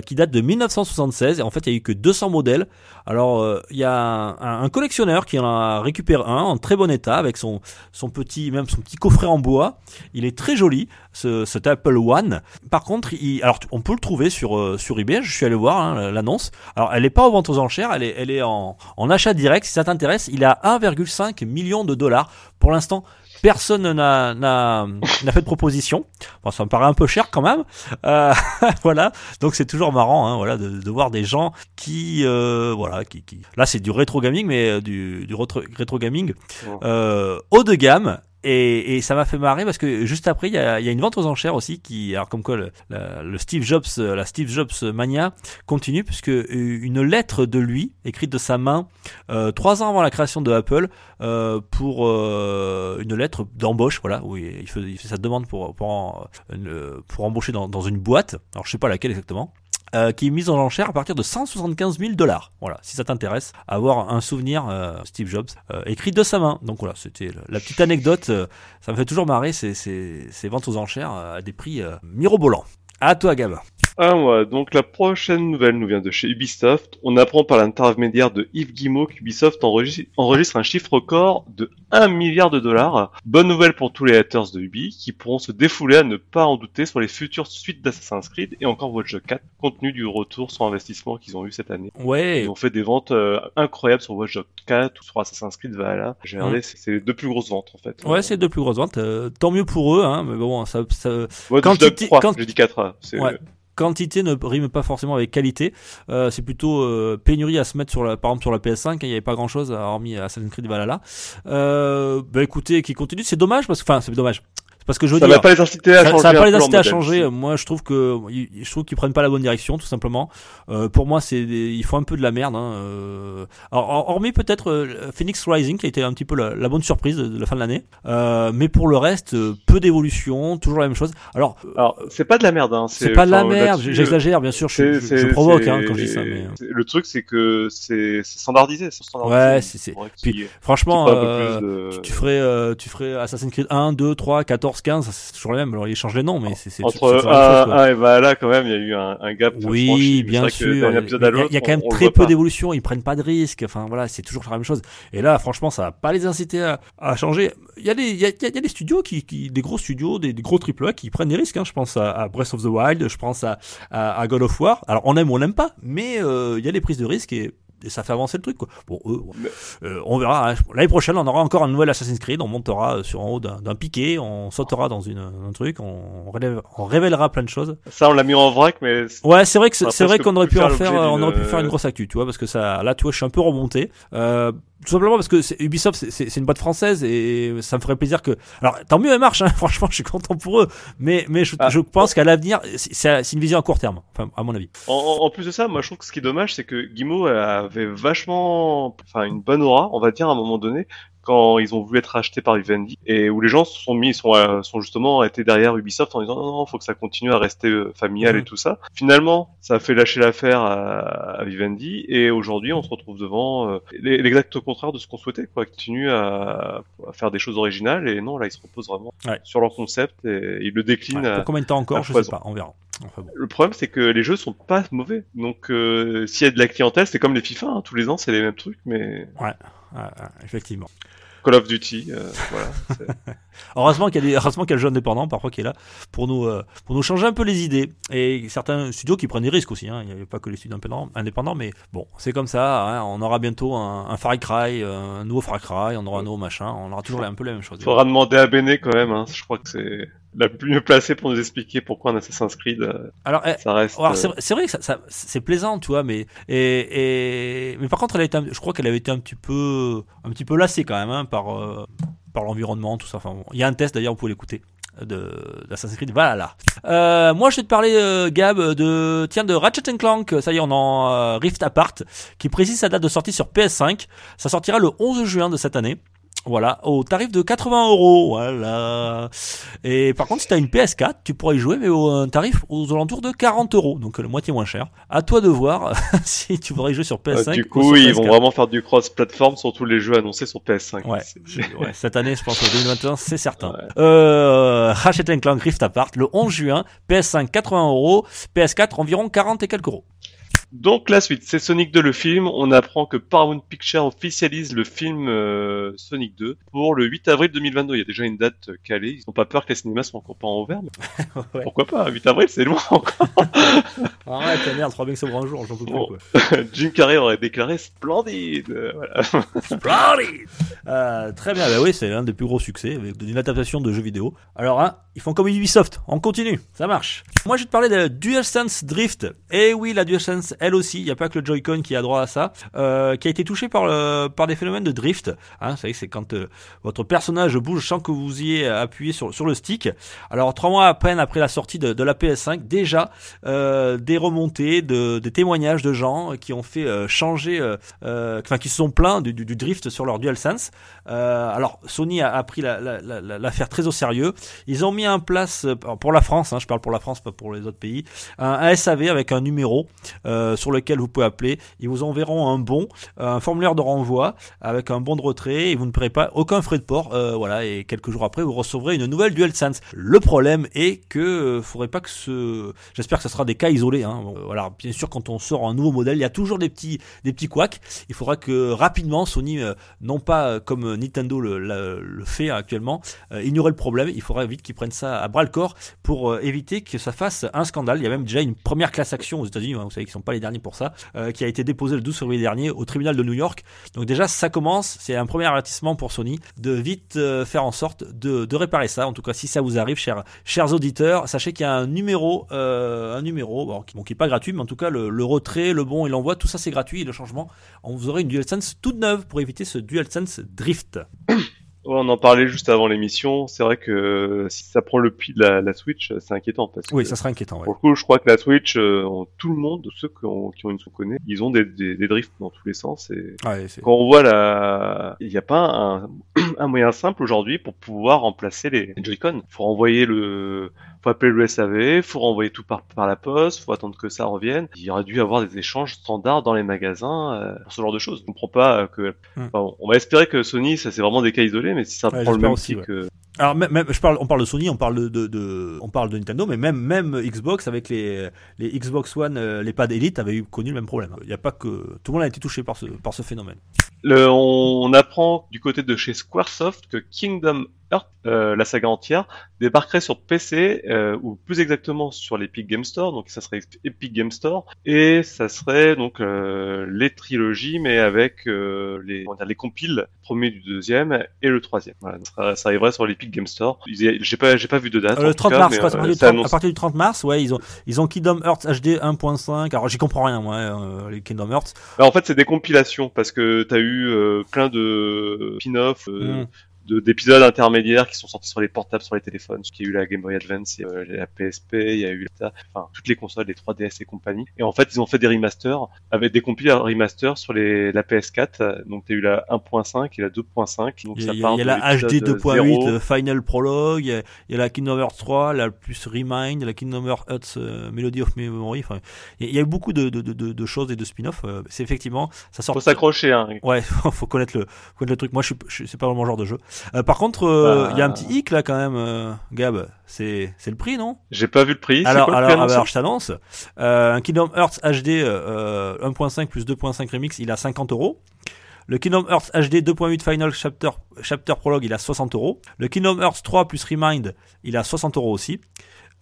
qui date de 1976 et en fait il y a eu que 200 modèles alors euh, il y a un, collectionneur qui en a récupéré un en très bon état avec son son petit même son petit coffret en bois il est très joli ce, cet Apple One par contre, alors on peut le trouver sur euh, sur eBay. Je suis allé voir hein, l'annonce. Alors, elle est pas en vente aux enchères, elle est elle est en, en achat direct. Si ça t'intéresse, il à 1,5 million de dollars. Pour l'instant, personne n'a n'a n'a fait de proposition. Bon, ça me paraît un peu cher quand même. Euh, voilà. Donc c'est toujours marrant, hein, voilà, de, de voir des gens qui euh, voilà qui, qui là c'est du rétro gaming, mais euh, du du rétro, rétro gaming euh, haut de gamme. Et, et ça m'a fait marrer parce que juste après il y a, y a une vente aux enchères aussi qui alors comme quoi le, la- le Steve Jobs euh, la Steve Jobs mania continue puisque euh, une lettre de lui écrite de sa main euh, trois ans avant la création de Apple euh, pour euh, une lettre d'embauche voilà où il fait, il fait sa demande pour pour, en- une- pour embaucher dans, dans une boîte. Alors je sais pas laquelle exactement euh, qui est mise en enchère à partir de 175 000 dollars. Voilà, si ça t'intéresse, avoir un souvenir euh, Steve Jobs euh, écrit de sa main. Donc voilà, c'était la petite anecdote. euh, ça me fait toujours marrer ces, ces, ces ventes aux enchères euh, à des prix mirobolants. À toi, Gab. Ah ouais, donc la prochaine nouvelle nous vient de chez Ubisoft. On apprend par l'intermédiaire de Yves Guillemot qu'Ubisoft enregistre, un chiffre record de 1 milliard de dollars. Bonne nouvelle pour tous les haters de Ubi qui pourront se défouler à ne pas en douter sur les futures suites d'Assassin's Creed et encore Watch Dogs 4 compte tenu du retour sur investissement qu'ils ont eu cette année. Ouais. Ils ont fait des ventes euh, incroyables sur Watch Dogs 4 ou sur Assassin's Creed Valhalla. J'ai Mm. regardé, c'est c'est les deux plus grosses ventes en fait. Ouais, c'est les deux plus grosses ventes. euh, tant mieux pour eux, hein, mais bon, ça, ça, Dogs 3, quand- j'ai dit 4. C'est Ouais. Quantité ne rime pas forcément avec qualité. Euh, c'est plutôt euh, pénurie à se mettre sur la, par exemple sur la PS5. hein, Il n'y avait pas grand chose hormis Assassin's Creed Valhalla. Euh, bah écoutez, qui continue, c'est dommage parce que, enfin, c'est dommage. Parce que je veux Ça dire. va pas les inciter à ça, changer ça va pas les inciter à changer. Moi, je trouve que je trouve qu'ils prennent pas la bonne direction, tout simplement. Euh, pour moi, c'est des- ils font un peu de la merde. Hein. Euh, alors, hor- hormis peut-être euh, Phoenix Rising, qui a été un petit peu la, la bonne surprise de, de la fin de l'année. Euh, mais pour le reste, euh, peu d'évolution, toujours la même chose. Alors, Alors, c'est pas de la merde, hein. c'est pas de la merde. J'exagère, bien sûr. Je, je- je provoque hein, quand je dis ça. Mais Le truc, c'est que c'est standardisé. standardisé. Ouais, c'est- puis, franchement, euh, de- tu, tu ferais, euh, tu ferais Assassin's Creed 1, 2, 3, 14, Force 15, c'est toujours le même. Alors, ils changent les noms, mais c'est Entre même chose, un et bah là, quand même, il y a eu un, un gap. Oui, bien sûr. Il y, a- y a quand même on- on le très peu d'évolution. Ils prennent pas de risques. Enfin voilà, c'est toujours la même chose. Et là, franchement, ça va pas les inciter à, à changer. Il y a des, y a, y a- a studios qui, qui, des gros studios, des, des gros AAA qui prennent des risques. Hein. Je pense à, à Breath of the Wild, je pense à, à, à God of War. Alors on aime ou on n'aime pas, mais euh, il y a des prises de risques et et ça fait avancer le truc quoi. Bon, eux, euh, on verra. hein. L'année prochaine, on aura encore un nouvel Assassin's Creed. On montera sur en haut d'un piquet, on sautera dans une, un truc, on, relève- on révélera plein de choses. Ça, on l'a mis en vrac, mais Ouais, c'est vrai que c'est vrai qu'on aurait pu en faire l'objet on aurait pu faire une grosse actu, tu vois, parce que ça, là, tu vois, je suis un peu remonté. Euh, tout simplement parce que c'est- Ubisoft, c'est- c'est c'est une boîte française et ça me ferait plaisir que. Alors, tant mieux, elle marche. Hein, franchement, je suis content pour eux. Mais, mais je, Ah. je pense qu'à l'avenir, c'est c'est une vision à court terme, enfin, à mon avis. En, en- en plus de ça, moi je trouve que ce qui est dommage, c'est que Guimau avait vachement, enfin une bonne aura, on va dire à un moment donné, quand ils ont voulu être rachetés par Vivendi et où les gens se sont mis, sont, euh, sont justement été derrière Ubisoft en disant non non, faut que ça continue à rester euh, familial Mhm. et tout ça. Finalement, ça a fait lâcher l'affaire à, à Vivendi et aujourd'hui on se retrouve devant euh, l'e- l'exact contraire de ce qu'on souhaitait, quoi. Ils continuent à, à faire des choses originales et non là ils se reposent vraiment Ouais. sur leur concept et ils le déclinent. Ouais, à- pour combien de temps encore, à je sais pas, on verra. Enfin bon. le problème, c'est que les jeux sont pas mauvais. Donc, euh, s'il y a de la clientèle, c'est comme les FIFA. hein. Tous les ans, c'est les mêmes trucs, mais ouais, effectivement. Call of Duty, euh, voilà. Heureusement qu'il y a des, heureusement qu'il y a le jeu indépendant parfois qui est là pour nous, euh, pour nous changer un peu les idées. Et certains studios qui prennent des risques aussi. Hein. Il n'y avait pas que les studios indépendants, indépendants mais bon, c'est comme ça. hein. On aura bientôt un, un Far Cry, un nouveau Far Cry, on aura un nouveau machin. On aura toujours un peu la même chose. Faudra demander à Bene quand même. Hein. Je crois que c'est la plus mieux placée pour nous expliquer pourquoi un Assassin's Creed, euh, Alors, eh, ça reste. alors, euh, c'est, c'est vrai que ça, ça- c'est plaisant, tu vois, mais et, et mais par contre, elle a été, je crois qu'elle avait été un petit peu, un petit peu lassée quand même hein, par euh, par l'environnement, tout ça. Enfin, bon. il y a un test d'ailleurs, vous pouvez l'écouter de d'Assassin's Creed Valhalla. Euh, moi, je vais te parler, euh, Gab, de tiens de Ratchet Clank. Ça y est, on en euh, Rift Apart, qui précise sa date de sortie sur PS5. Ça sortira le 11 juin de cette année. Voilà, au tarif de 80 euros. Voilà. Et par contre, si tu as une PS4, tu pourrais y jouer, mais au un tarif aux alentours de 40 euros, donc euh, le moitié moins cher. À toi de voir si tu voudrais y jouer sur euh, PS5. du ou coup, sur ils PS4. vont vraiment faire du cross-platform sur tous les jeux annoncés sur PS5. Ouais, ouais, cette année, je pense que 2021, c'est certain. Ouais. Euh, Ratchet Clank Rift Apart, le 11 juin, PS5 80 euros, PS4 environ 40 et quelques euros. Donc la suite, c'est Sonic 2 le film. On apprend que Paramount Pictures officialise le film euh, Sonic 2 pour le 8 avril 2022. Il y a déjà une date euh, calée. Ils n'ont pas peur que les cinémas soient encore pas en ouvert. mais Ouais. Pourquoi pas? 8 avril, c'est loin encore. Arrête, la merde, 3 mecs sobre un jour, j'en peux plus, Bon. quoi. Jim Carrey aurait déclaré splendide. Euh, Voilà. Splendid Euh, très bien, bah oui, c'est l'un des plus gros succès avec une adaptation de jeux vidéo. Alors, hein, ils font comme Ubisoft, on continue, ça marche. Moi, je vais te parler de DualSense Drift. Et oui, la DualSense, elle aussi, il n'y a pas que le Joy-Con qui a droit à ça, euh, qui a été touché par, par des phénomènes de drift. Hein, vous savez, c'est quand euh, votre personnage bouge sans que vous ayez appuyé sur, sur le stick. Alors, trois mois à peine après la sortie de, de la PS5, déjà, euh, des remontées, de, des témoignages de gens qui ont fait changer, enfin qui se sont plaints du, drift sur leur DualSense. Alors Sony a, pris l'affaire la, la, la, l'affaire très au sérieux. Ils ont mis en place pour la France, hein, je parle pour la France, pas pour les autres pays, un, SAV avec un numéro sur lequel vous pouvez appeler. Ils vous enverront un bon, un formulaire de renvoi avec un bon de retrait et vous ne paierez pas aucun frais de port. Euh, voilà et quelques jours après vous recevrez une nouvelle DualSense. Le problème est que euh, faudrait pas que ce, j'espère que ce sera des cas isolés. Hein. Voilà, bien sûr quand on sort un nouveau modèle, il y a toujours des petits des petits couacs. Il faudra que rapidement Sony, euh, non pas euh, comme Nintendo le, fait actuellement, euh, ignorer le problème. Il faudra vite qu'ils prennent ça à bras le corps pour euh, éviter que ça fasse un scandale. Il y a même déjà une première classe action aux États-Unis. Hein, vous savez qu'ils sont pas les derniers pour ça, euh, qui a été déposée le 12 février dernier au tribunal de New York. Donc déjà ça commence. C'est un premier avertissement pour Sony de vite euh, faire en sorte de, réparer ça. En tout cas, si ça vous arrive, chers auditeurs, sachez qu'il y a un numéro, euh, un numéro, bon, qui, bon, qui est pas gratuit, mais en tout cas le, le retrait, le bon et l'envoi, tout ça c'est gratuit. Et le changement, on vous aurez une DualSense toute neuve pour éviter ce DualSense Drift. Ouais, on en parlait juste avant l'émission. C'est vrai que si ça prend le pli de la, la Switch, c'est inquiétant parce que oui, ça serait inquiétant. Ouais. Pour le coup, je crois que la Switch, euh, tout le monde, ceux qui ont, qui ont une ils ont des, des, des drifts dans tous les sens. Et ouais, quand on voit la, il n'y a pas un, un moyen simple aujourd'hui pour pouvoir remplacer les Joy-Con. Faut renvoyer le, faut appeler le SAV, faut renvoyer tout par, par la poste, faut attendre que ça revienne. Il y aurait dû y avoir des échanges standards dans les magasins euh, pour ce genre de choses. Je comprends pas que, Hmm. enfin, on va espérer que Sony, ça c'est vraiment des cas isolés, mais si ça Ouais, prend le j'espère même aussi, que Alors même, même- je parle, on parle de Sony, on parle de, on parle de Nintendo, mais même même Xbox avec les les Xbox One, euh, les pads Elite avaient eu connu le même problème. Il n'y a pas que tout le monde a été touché par ce par ce phénomène. Le- on apprend du côté de chez Squaresoft que Kingdom Euh, la saga entière, débarquerait sur PC, euh, ou plus exactement sur l'Epic Game Store, donc ça serait Epic Game Store, et ça serait donc euh, les trilogies, mais avec les, dire, les compiles, premier du deuxième et le troisième. Voilà, ça, ça arriverait sur l'Epic Game Store. J'ai pas, j'ai pas vu de date. Le tout 30 cas, mars, mais, quoi, à, partir du ça 30 annonce- à partir du 30 mars, ouais, ils ont ils ont Kingdom Hearts HD 1.5. Alors j'y comprends rien moi, euh, les Kingdom Hearts. Bah, en fait, c'est des compilations parce que t'as eu plein de spin-off, Mm. De d'épisodes intermédiaires qui sont sortis sur les portables, sur les téléphones. Il y a eu la Game Boy Advance, il y a eu la PSP, il y a eu la, enfin toutes les consoles, les 3DS et compagnie. Et en fait, ils ont fait des remasters avec des compiles remasters sur les la PS4. Donc t'as eu la 1.5 et la 2.5. Donc Il y ça a, il y part a de la HD l'épisode 2.8 zéro. euh, Final Prologue, il y, a, il y a la Kingdom Hearts 3, la plus Remind, la Kingdom Hearts euh, Melody of Memory. Enfin, il y a- eu beaucoup de, de, de, choses et de spin-off. euh, c'est effectivement, ça sort. Faut s'accrocher. Hein. Ouais, faut connaître le, faut connaître le truc. Moi, je suis, je suis- c'est pas vraiment mon genre de jeu. Euh, par contre, euh, Bah. il y a un petit hic là quand même, euh, Gab. C'est, c'est le prix, non? J'ai pas vu le prix. Alors, quoi le alors, prix ah bah, alors, je t'annonce. Euh, un Kingdom Hearts HD euh, 1.5 plus 2.5 remix, il a 50 euros. Le Kingdom Hearts HD 2.8 Final Chapter, Chapter Prologue, il a 60 euros. Le Kingdom Hearts 3 plus Remind, il a 60 euros aussi.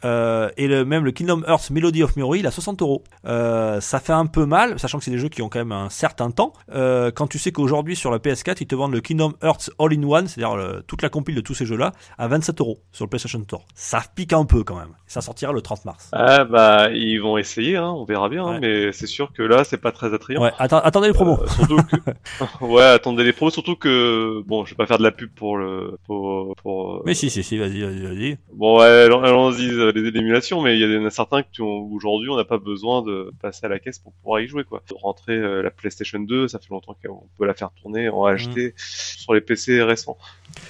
Euh, et le, même le Kingdom Hearts Melody of Memory, il a 60 euros. Euh, ça fait un peu mal, sachant que c'est des jeux qui ont quand même un certain temps. Euh, quand tu sais qu'aujourd'hui sur la PS4, ils te vendent le Kingdom Hearts All-in-One, c'est-à-dire toute la compile de tous ces jeux-là, à 27 euros sur le PlayStation Store. Ça pique un peu quand même. Ça sortira le 30 mars. Ah bah ils vont essayer, hein, on verra bien, hein, mais c'est sûr que là c'est pas très attrayant. Ouais, atten- attendez les promos. Euh, surtout que... ouais, attendez les pros, surtout que bon, je vais pas faire de la pub pour le pour pour. Mais si, si, si, vas-y, vas-y, vas-y. Bon, ouais, allons- allons-y les l'émulation, mais il y en a certains qui ont aujourd'hui, on n'a pas besoin de passer à la caisse pour pouvoir y jouer quoi. Rentrer euh, la PlayStation 2, ça fait longtemps qu'on peut la faire tourner en HD sur les PC récents.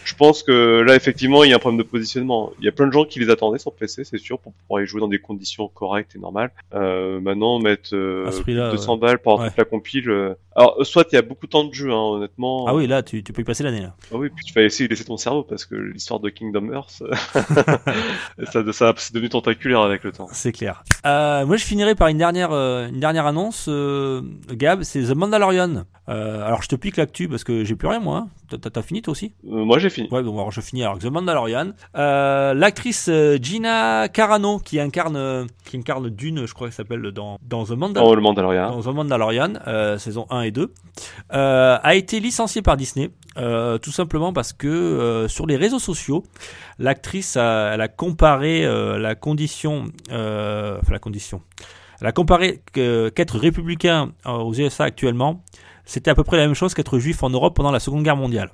Je pense que là effectivement, il y a un problème de positionnement. Il y a plein de gens qui les attendaient sur PC, c'est sûr, pour pouvoir y jouer dans des conditions correctes et normales. Euh, maintenant, mettre euh, À ce plus de prix-là, 200 balles pour avoir Ouais. toute la compile. euh, Alors, euh, soit il y a beaucoup de temps de jeu, hein, honnêtement. Ah oui, là, tu, tu peux y passer l'année. là. Ah oui, puis tu vas essayer de laisser ton cerveau parce que l'histoire de Kingdom Hearts, ça, ça, c'est devenu tentaculaire avec le temps. C'est clair. Euh, moi, je finirai par une dernière, euh, une dernière annonce, euh, Gab, c'est The Mandalorian. Alors, je te pique l'actu parce que j'ai plus rien, moi. hein. T'as- fini, toi aussi? Moi, j'ai fini. Ouais, bon, alors je finis avec The Mandalorian. L'actrice Gina Carano, qui incarne, qui incarne Dune, je crois qu'elle s'appelle dans, dans The Mandalorian. Oh, le Mandalorian. dans The Mandalorian, saison 1 et 2, euh, a été licenciée par Disney, tout simplement parce que sur les réseaux sociaux, l'actrice a, elle a comparé la condition, euh, enfin la condition, qu'être républicain euh, aux USA actuellement, c'était à peu près la même chose qu'être juif en Europe pendant la Seconde Guerre mondiale.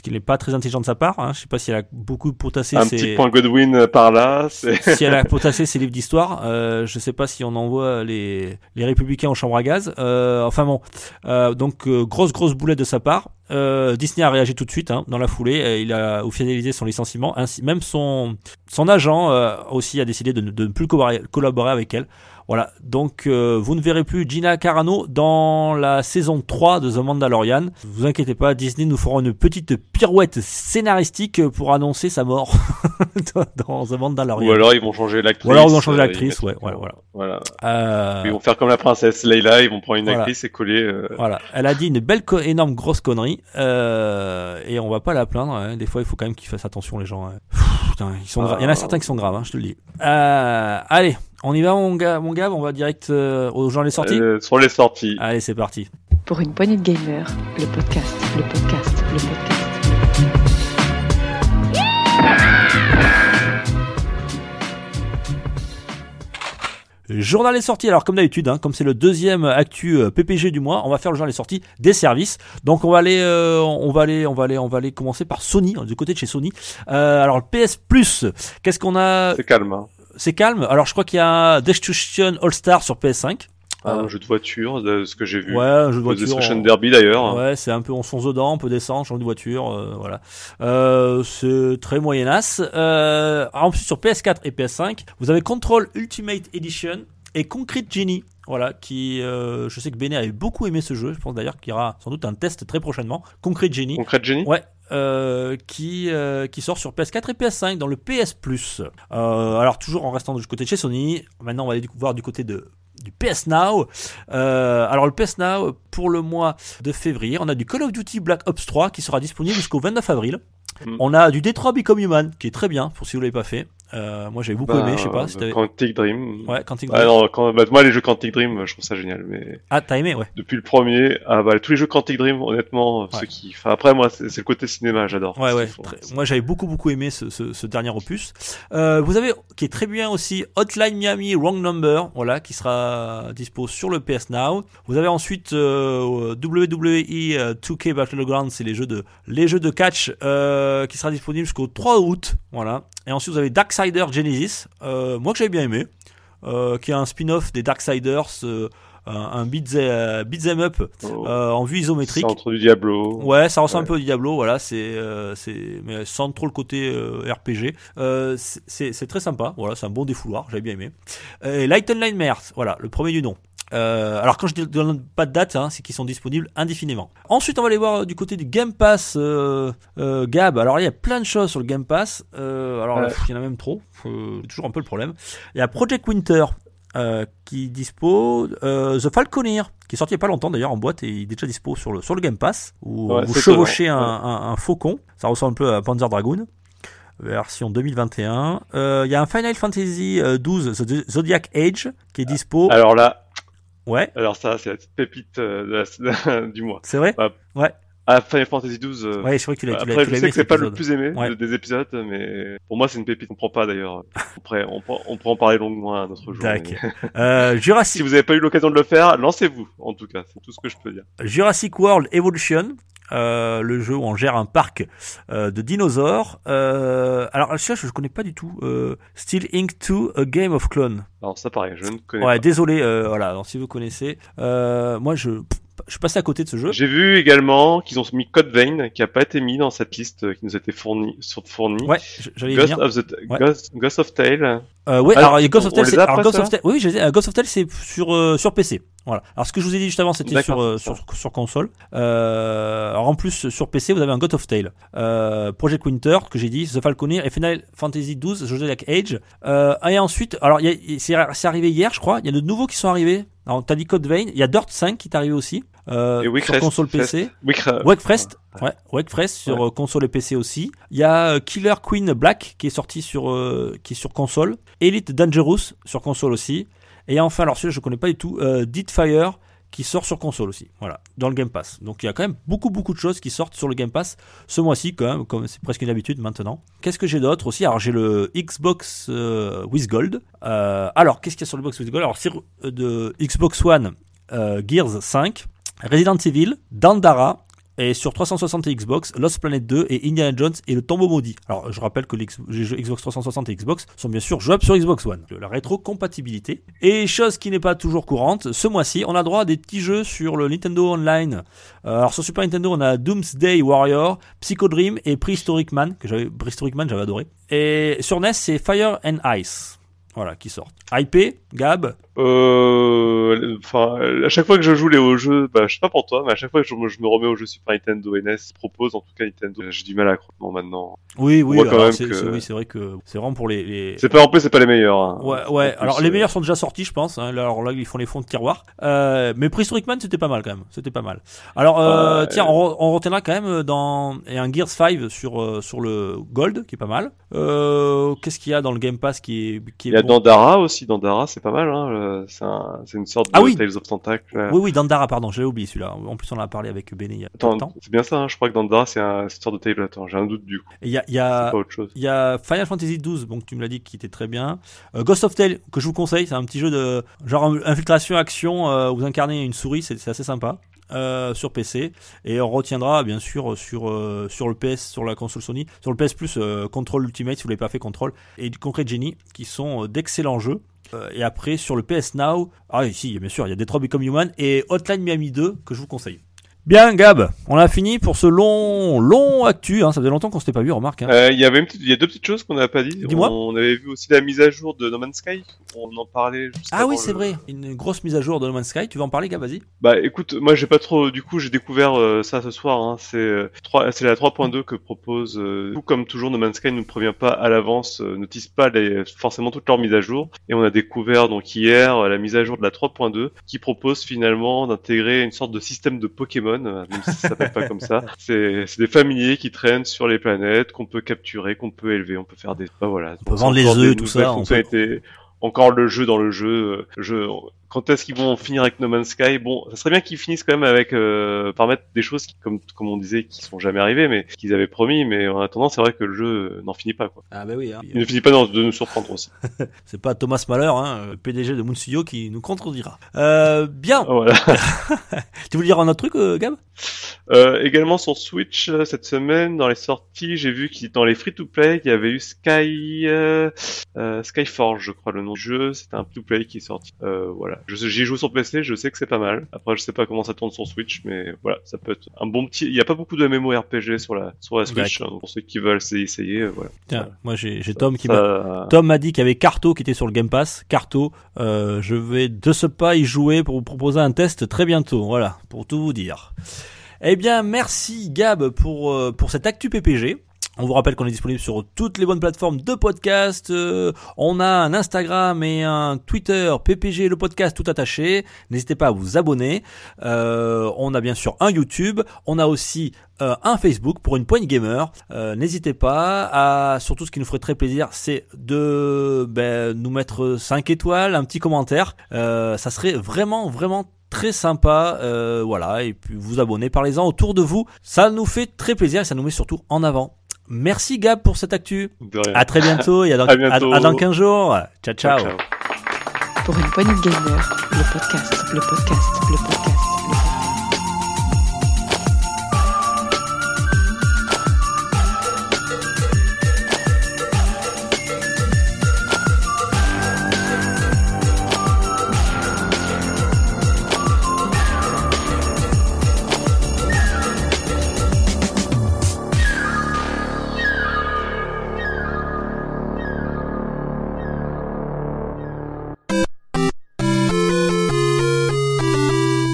Ce qui n'est pas très intelligent de sa part. Hein. Je sais pas si elle a beaucoup potassé Un ses, petit point Godwin euh, par là. si elle a potassé ses livres d'histoire, euh, je sais pas si on envoie les, les républicains en chambre à gaz. Euh, enfin bon, Euh, donc grosse grosse boulette de sa part. Disney a réagi tout de suite hein, dans la foulée. Il a officialisé son licenciement. Ainsi, même son son agent aussi a décidé de, ne- de ne plus collaborer avec elle. Voilà, donc euh, vous ne verrez plus Gina Carano dans la saison 3 de The Mandalorian. Vous inquiétez pas, Disney nous fera une petite pirouette scénaristique pour annoncer sa mort dans The Mandalorian. Ou alors ils vont changer l'actrice. Ou alors ils vont changer euh, l'actrice, ouais, voilà, voilà. Euh, Ils vont faire comme la princesse Leila, ils vont prendre une Voilà. actrice et coller. euh, Voilà, elle a dit une belle, énorme, grosse connerie, euh, et on va pas la plaindre. hein. Des fois, il faut quand même qu'ils fassent attention, les gens. hein. Pff, putain, ils sont gra- Il y en a certains qui sont graves, hein, je te le dis. Euh, allez, on y va, mon gars, mon gars on va direct euh, aux gens les sorties. euh, sur les sorties. Allez, c'est parti. Pour une poignée de gamers, le podcast, le podcast, le podcast. Journal des sorties. Alors comme d'habitude, hein, comme c'est le deuxième actu euh, PPG du mois, on va faire le journal des sorties des services. Donc on va aller, euh, on va aller, on va aller, on va aller commencer par Sony, hein, du côté de chez Sony. Euh, alors le PS Plus, qu'est-ce qu'on a C'est calme. Hein. C'est calme. Alors je crois qu'il y a Destruction All Star sur PS5. Un jeu de voiture, de ce que j'ai vu. Ouais, un jeu de voiture. Destruction on- Derby d'ailleurs. Ouais, c'est un peu on fonce dedans, on peut descendre, changer de voiture, euh, voilà. Euh, c'est très moyenasse. Euh, en plus sur PS4 et PS5, vous avez Control Ultimate Edition et Concrete Genie. Voilà, qui, euh, je sais que Bene avait beaucoup aimé ce jeu. Je pense d'ailleurs qu'il y aura sans doute un test très prochainement. Concrete Genie. Concrète Génie Ouais, euh, qui, euh, qui sort sur PS4 et PS5 dans le PS Plus. Euh, alors toujours en restant du côté de chez Sony, maintenant on va aller voir du côté de du PS Now. Euh, alors le PS Now pour le mois de février, on a du Call of Duty Black Ops 3 qui sera disponible jusqu'au 29 avril. Mm. On a du Detroit Become Human qui est très bien pour si vous l'avez pas fait. Euh, moi j'avais beaucoup Bah, aimé, je sais pas. si Quantic Dream. Ouais, Quantic Ah Dream. non, quand, bah, moi les jeux Quantic Dream, je trouve ça génial, mais Ah, t'as aimé, ouais. depuis le premier, ah bah tous les jeux Quantic Dream, honnêtement, ceux qui, enfin après moi c'est le côté cinéma, j'adore. Ouais, ouais. qu'ils font. très- Moi, j'avais beaucoup, beaucoup aimé ce, ce, ce dernier opus. Euh, vous avez, qui est très bien aussi, Hotline Miami Wrong Number, voilà, qui sera dispo sur le PS Now. Vous avez ensuite euh, WWE euh, 2K Battlegrounds, c'est les jeux de, les jeux de catch, euh, qui sera disponible jusqu'au 3 août, voilà. Et ensuite, vous avez Darksider Genesis, euh, moi que j'avais bien aimé, euh, qui est un spin-off des Darksiders, euh, un, beat'em beat'em up Oh, euh, en vue isométrique. c'est entre du Diablo. Ouais, ça ressemble Ouais. un peu au Diablo, voilà, c'est, euh, c'est, mais sans trop le côté euh, RPG. C'est- c'est, c'est très sympa, voilà, c'est un bon défouloir, j'avais bien aimé. Et Light and Nightmares, voilà, le premier du nom. Euh, alors quand je ne donne pas de date, hein, c'est qu'ils sont disponibles indéfiniment. Ensuite, on va aller voir euh, du côté du Game Pass euh, euh, Gab. Alors il y a plein de choses sur le Game Pass. Alors pff, il y en a même trop, toujours un peu le problème. Il y a Project Winter. qui dispo The Falconeer qui est sorti il n'y a pas longtemps d'ailleurs en boîte et il est déjà dispo sur le, sur le Game Pass où Ouais, vous chevauchez un, étonnant, un- un faucon ça ressemble un peu à Panzer Dragoon version 2021 Euh, il y a un Final Fantasy euh, 12 The Zodiac Age qui est dispo Alors là, ouais. Alors ça c'est la petite pépite euh, de la- du mois. c'est vrai? Ah, Final Fantasy 12. euh, ouais je crois que tu l'as Après, tu je sais que c'est pas le plus aimé Ouais. des épisodes, mais pour moi, c'est une pépite. On comprend pas d'ailleurs. Après, on, on pourra en parler longuement un autre jour. Tac. mais- Euh, Si Jurassic, vous n'avez pas eu l'occasion de le faire, lancez-vous. En tout cas, c'est tout ce que je peux dire. Jurassic World Evolution euh, le jeu où on gère un parc euh, de dinosaures. Euh, alors, celui-là, je ne connais pas du tout. Still Inc. 2, A Game of Clone. Alors ça, pareil, je ne connais Ouais, pas. désolé. voilà, alors, si vous connaissez. Moi, je, je suis passé à côté de ce jeu. J'ai vu également qu'ils ont mis Code Vein, qui a pas été mis dans cette liste euh, qui nous a été fournie. Fournie. Ouais, j'allais Ghost venir. of, the, Ouais. Ghost, Ghost of Tale. Euh, ouais, Ah, alors Ghost of Tale, c'est alors, Ghost of Tale, oui, euh, Ghost of Tale c'est sur euh, sur PC. Voilà. Alors ce que je vous ai dit juste avant, c'était sur, euh, console. Euh, alors en plus sur PC, vous avez un God of Tale, euh, Project Winter que j'ai dit, The Falconer et Final Fantasy XII, Zodiac Age. Et ensuite, alors c'est arrivé hier, je crois. Il y a de nouveaux qui sont arrivés. Alors t'as dit Code Vein, il y a Dirt 5 qui est arrivé aussi euh, Et sur console. PC. Wake- Wakefest, ouais, Wakefest sur euh, console et PC aussi. Il y a euh, Killer Queen Black qui est sorti sur euh, qui est sur console, Elite Dangerous sur console aussi. Et enfin, alors celui-là je connais pas du tout, euh, Deadfire qui sort sur console aussi. Voilà, dans le Game Pass. Donc il y a quand même beaucoup beaucoup de choses qui sortent sur le Game Pass ce mois-ci quand même, comme c'est presque une habitude maintenant. Qu'est-ce que j'ai d'autre aussi? Alors j'ai le Xbox euh, with Gold. Euh, alors qu'est-ce qu'il y a sur le Box with Gold? Alors c'est euh, de Xbox One, euh, Gears 5, Resident Evil, Dandara, et sur 360 et Xbox, Lost Planet 2 et Indiana Jones et le tombeau maudit. Alors je rappelle que les jeux Xbox 360 et Xbox sont bien sûr jouables sur Xbox One. La rétrocompatibilité. Et chose qui n'est pas toujours courante, ce mois-ci on a droit à des petits jeux sur le Nintendo Online. Euh, alors sur Super Nintendo on a Doomsday Warrior, Psycho Dream et Prehistoric Man, que j'avais Prehistoric Man j'avais adoré. Et sur NES c'est Fire and Ice. Voilà, qui sortent. IP, Gab, Euh, enfin, à chaque fois que je joue les hauts jeux, bah, je sais pas pour toi, mais à chaque fois que je, me- je me remets aux jeux Super Nintendo et NES propose, en tout cas Nintendo, j'ai du mal à croire maintenant. Oui, oui, c'est que- oui, vrai que c'est vraiment pour les. les- C'est pas en plus, c'est pas les meilleurs. hein. Ouais, ouais. plus, Alors les euh, meilleurs sont déjà sortis, je pense. hein. Là, Alors là, ils font les fonds de tiroir. Euh, mais Prehistoric Man, c'était pas mal quand même. C'était pas mal. Alors euh, tiens, on, re- on retiendra quand même dans et un Gears 5 sur euh, sur le Gold, qui est pas mal. Euh, Qu'est-ce qu'il y a dans le Game Pass qui est qui est Il y a bon? Dandara aussi, Dandara, c'est pas mal, hein. Euh, C'est un, c'est une sorte de Ah oui. Tales of Tentacle. Oui, oui, Dandara, pardon, j'avais oublié celui-là. En plus, on en a parlé avec Béné il y a Attends, de temps. c'est bien ça, hein, je crois que Dandara c'est un c'est une sorte de Tale, attends, j'ai un doute du coup, il y a, il y c'est a pas autre chose. Il y a Final Fantasy XII, donc tu me l'as dit, qui était très bien. Euh, Ghost of Tale, que je vous conseille, c'est un petit jeu de genre infiltration action euh, vous incarnez une souris, c'est assez sympa. euh, sur PC et on retiendra bien sûr sur euh, sur le PS sur la console Sony sur le PS Plus euh, Control Ultimate si vous l'avez pas fait Control et Concrete Genie qui sont d'excellents jeux et après sur le PS Now ah ici bien sûr il y a Detroit Become Human et Hotline Miami 2 que je vous conseille Bien, Gab, on a fini pour ce long, long actu. Hein. Ça faisait longtemps qu'on s'était pas vu, remarque. Hein. Euh, Il y avait une petite- il y a deux petites choses qu'on n'a pas dit. Dis-moi. On avait vu aussi la mise à jour de No Man's Sky. On en parlait. juste Ah oui, c'est le- vrai. Une grosse mise à jour de No Man's Sky. Tu vas en parler, Gab? Vas-y. Bah écoute, moi j'ai pas trop. Du coup, j'ai découvert euh, ça ce soir. Hein. C'est euh, c'est la 3.2 que propose. tout comme toujours, No Man's Sky ne prévient pas à l'avance, ne tease pas les, forcément toutes leurs mises à jour. Et on a découvert donc hier la mise à jour de la 3.2 qui propose finalement d'intégrer une sorte de système de Pokémon, euh, même si ça s'appelle pas comme ça. C'est des familiers qui traînent sur les planètes qu'on peut capturer, qu'on peut élever, on peut faire des. Bah voilà. On peut vendre les œufs, tout ça, peut-. Encore le jeu dans le jeu. euh, Je, quand est-ce qu'ils vont finir avec No Man's Sky? Bon, ça serait bien qu'ils finissent quand même avec euh, par mettre des choses qui, comme comme on disait, qui sont jamais arrivées, mais qu'ils avaient promis. Mais en attendant, c'est vrai que le jeu euh, n'en finit pas. Quoi. Ah bah oui. Hein. Il ne finit pas de de nous surprendre aussi. C'est pas Thomas Mahler, hein, le PDG de Moon Studio, qui nous contredira. Euh, bien. Voilà. Tu voulais dire un autre truc, euh, Gab? Euh, également sur Switch euh, cette semaine, dans les sorties, j'ai vu qu'il dans les free-to-play, il y avait eu Sky euh, euh, Skyforge, je crois le nom du jeu. C'était un free-to-play qui est sorti. Euh, voilà. J'y joue sur PC, je sais que c'est pas mal. Après, je sais pas comment ça tourne sur Switch, mais voilà, ça peut être un bon petit. Il y a pas beaucoup de MMORPG sur la sur la Switch. hein, pour ceux qui veulent essayer, euh, voilà. Tiens, moi j'ai Tom qui Ça- Tom m'a dit qu'il y avait Carto qui était sur le Game Pass. Carto, euh, je vais de ce pas y jouer pour vous proposer un test très bientôt. Voilà, pour tout vous dire. Eh bien, merci Gab pour euh, pour cette actu PPG. On vous rappelle qu'on est disponible sur toutes les bonnes plateformes de podcast. Euh, on a un Instagram et un Twitter PPG le podcast tout attaché. N'hésitez pas à vous abonner. Euh, on a bien sûr un YouTube. On a aussi euh, un Facebook pour une poigne gamer. N'hésitez pas à surtout ce qui nous ferait très plaisir, c'est de ben, nous mettre 5 étoiles, un petit commentaire. Ça serait vraiment vraiment très sympa. Voilà et puis vous abonner, parlez-en autour de vous. Ça nous fait très plaisir et ça nous met surtout en avant. Merci Gab pour cette actu. De rien. À très bientôt et à dans, À bientôt. à- à dans 15 jours. Ciao ciao. ciao. Pour une poignée de gamer, le podcast, le podcast, le podcast.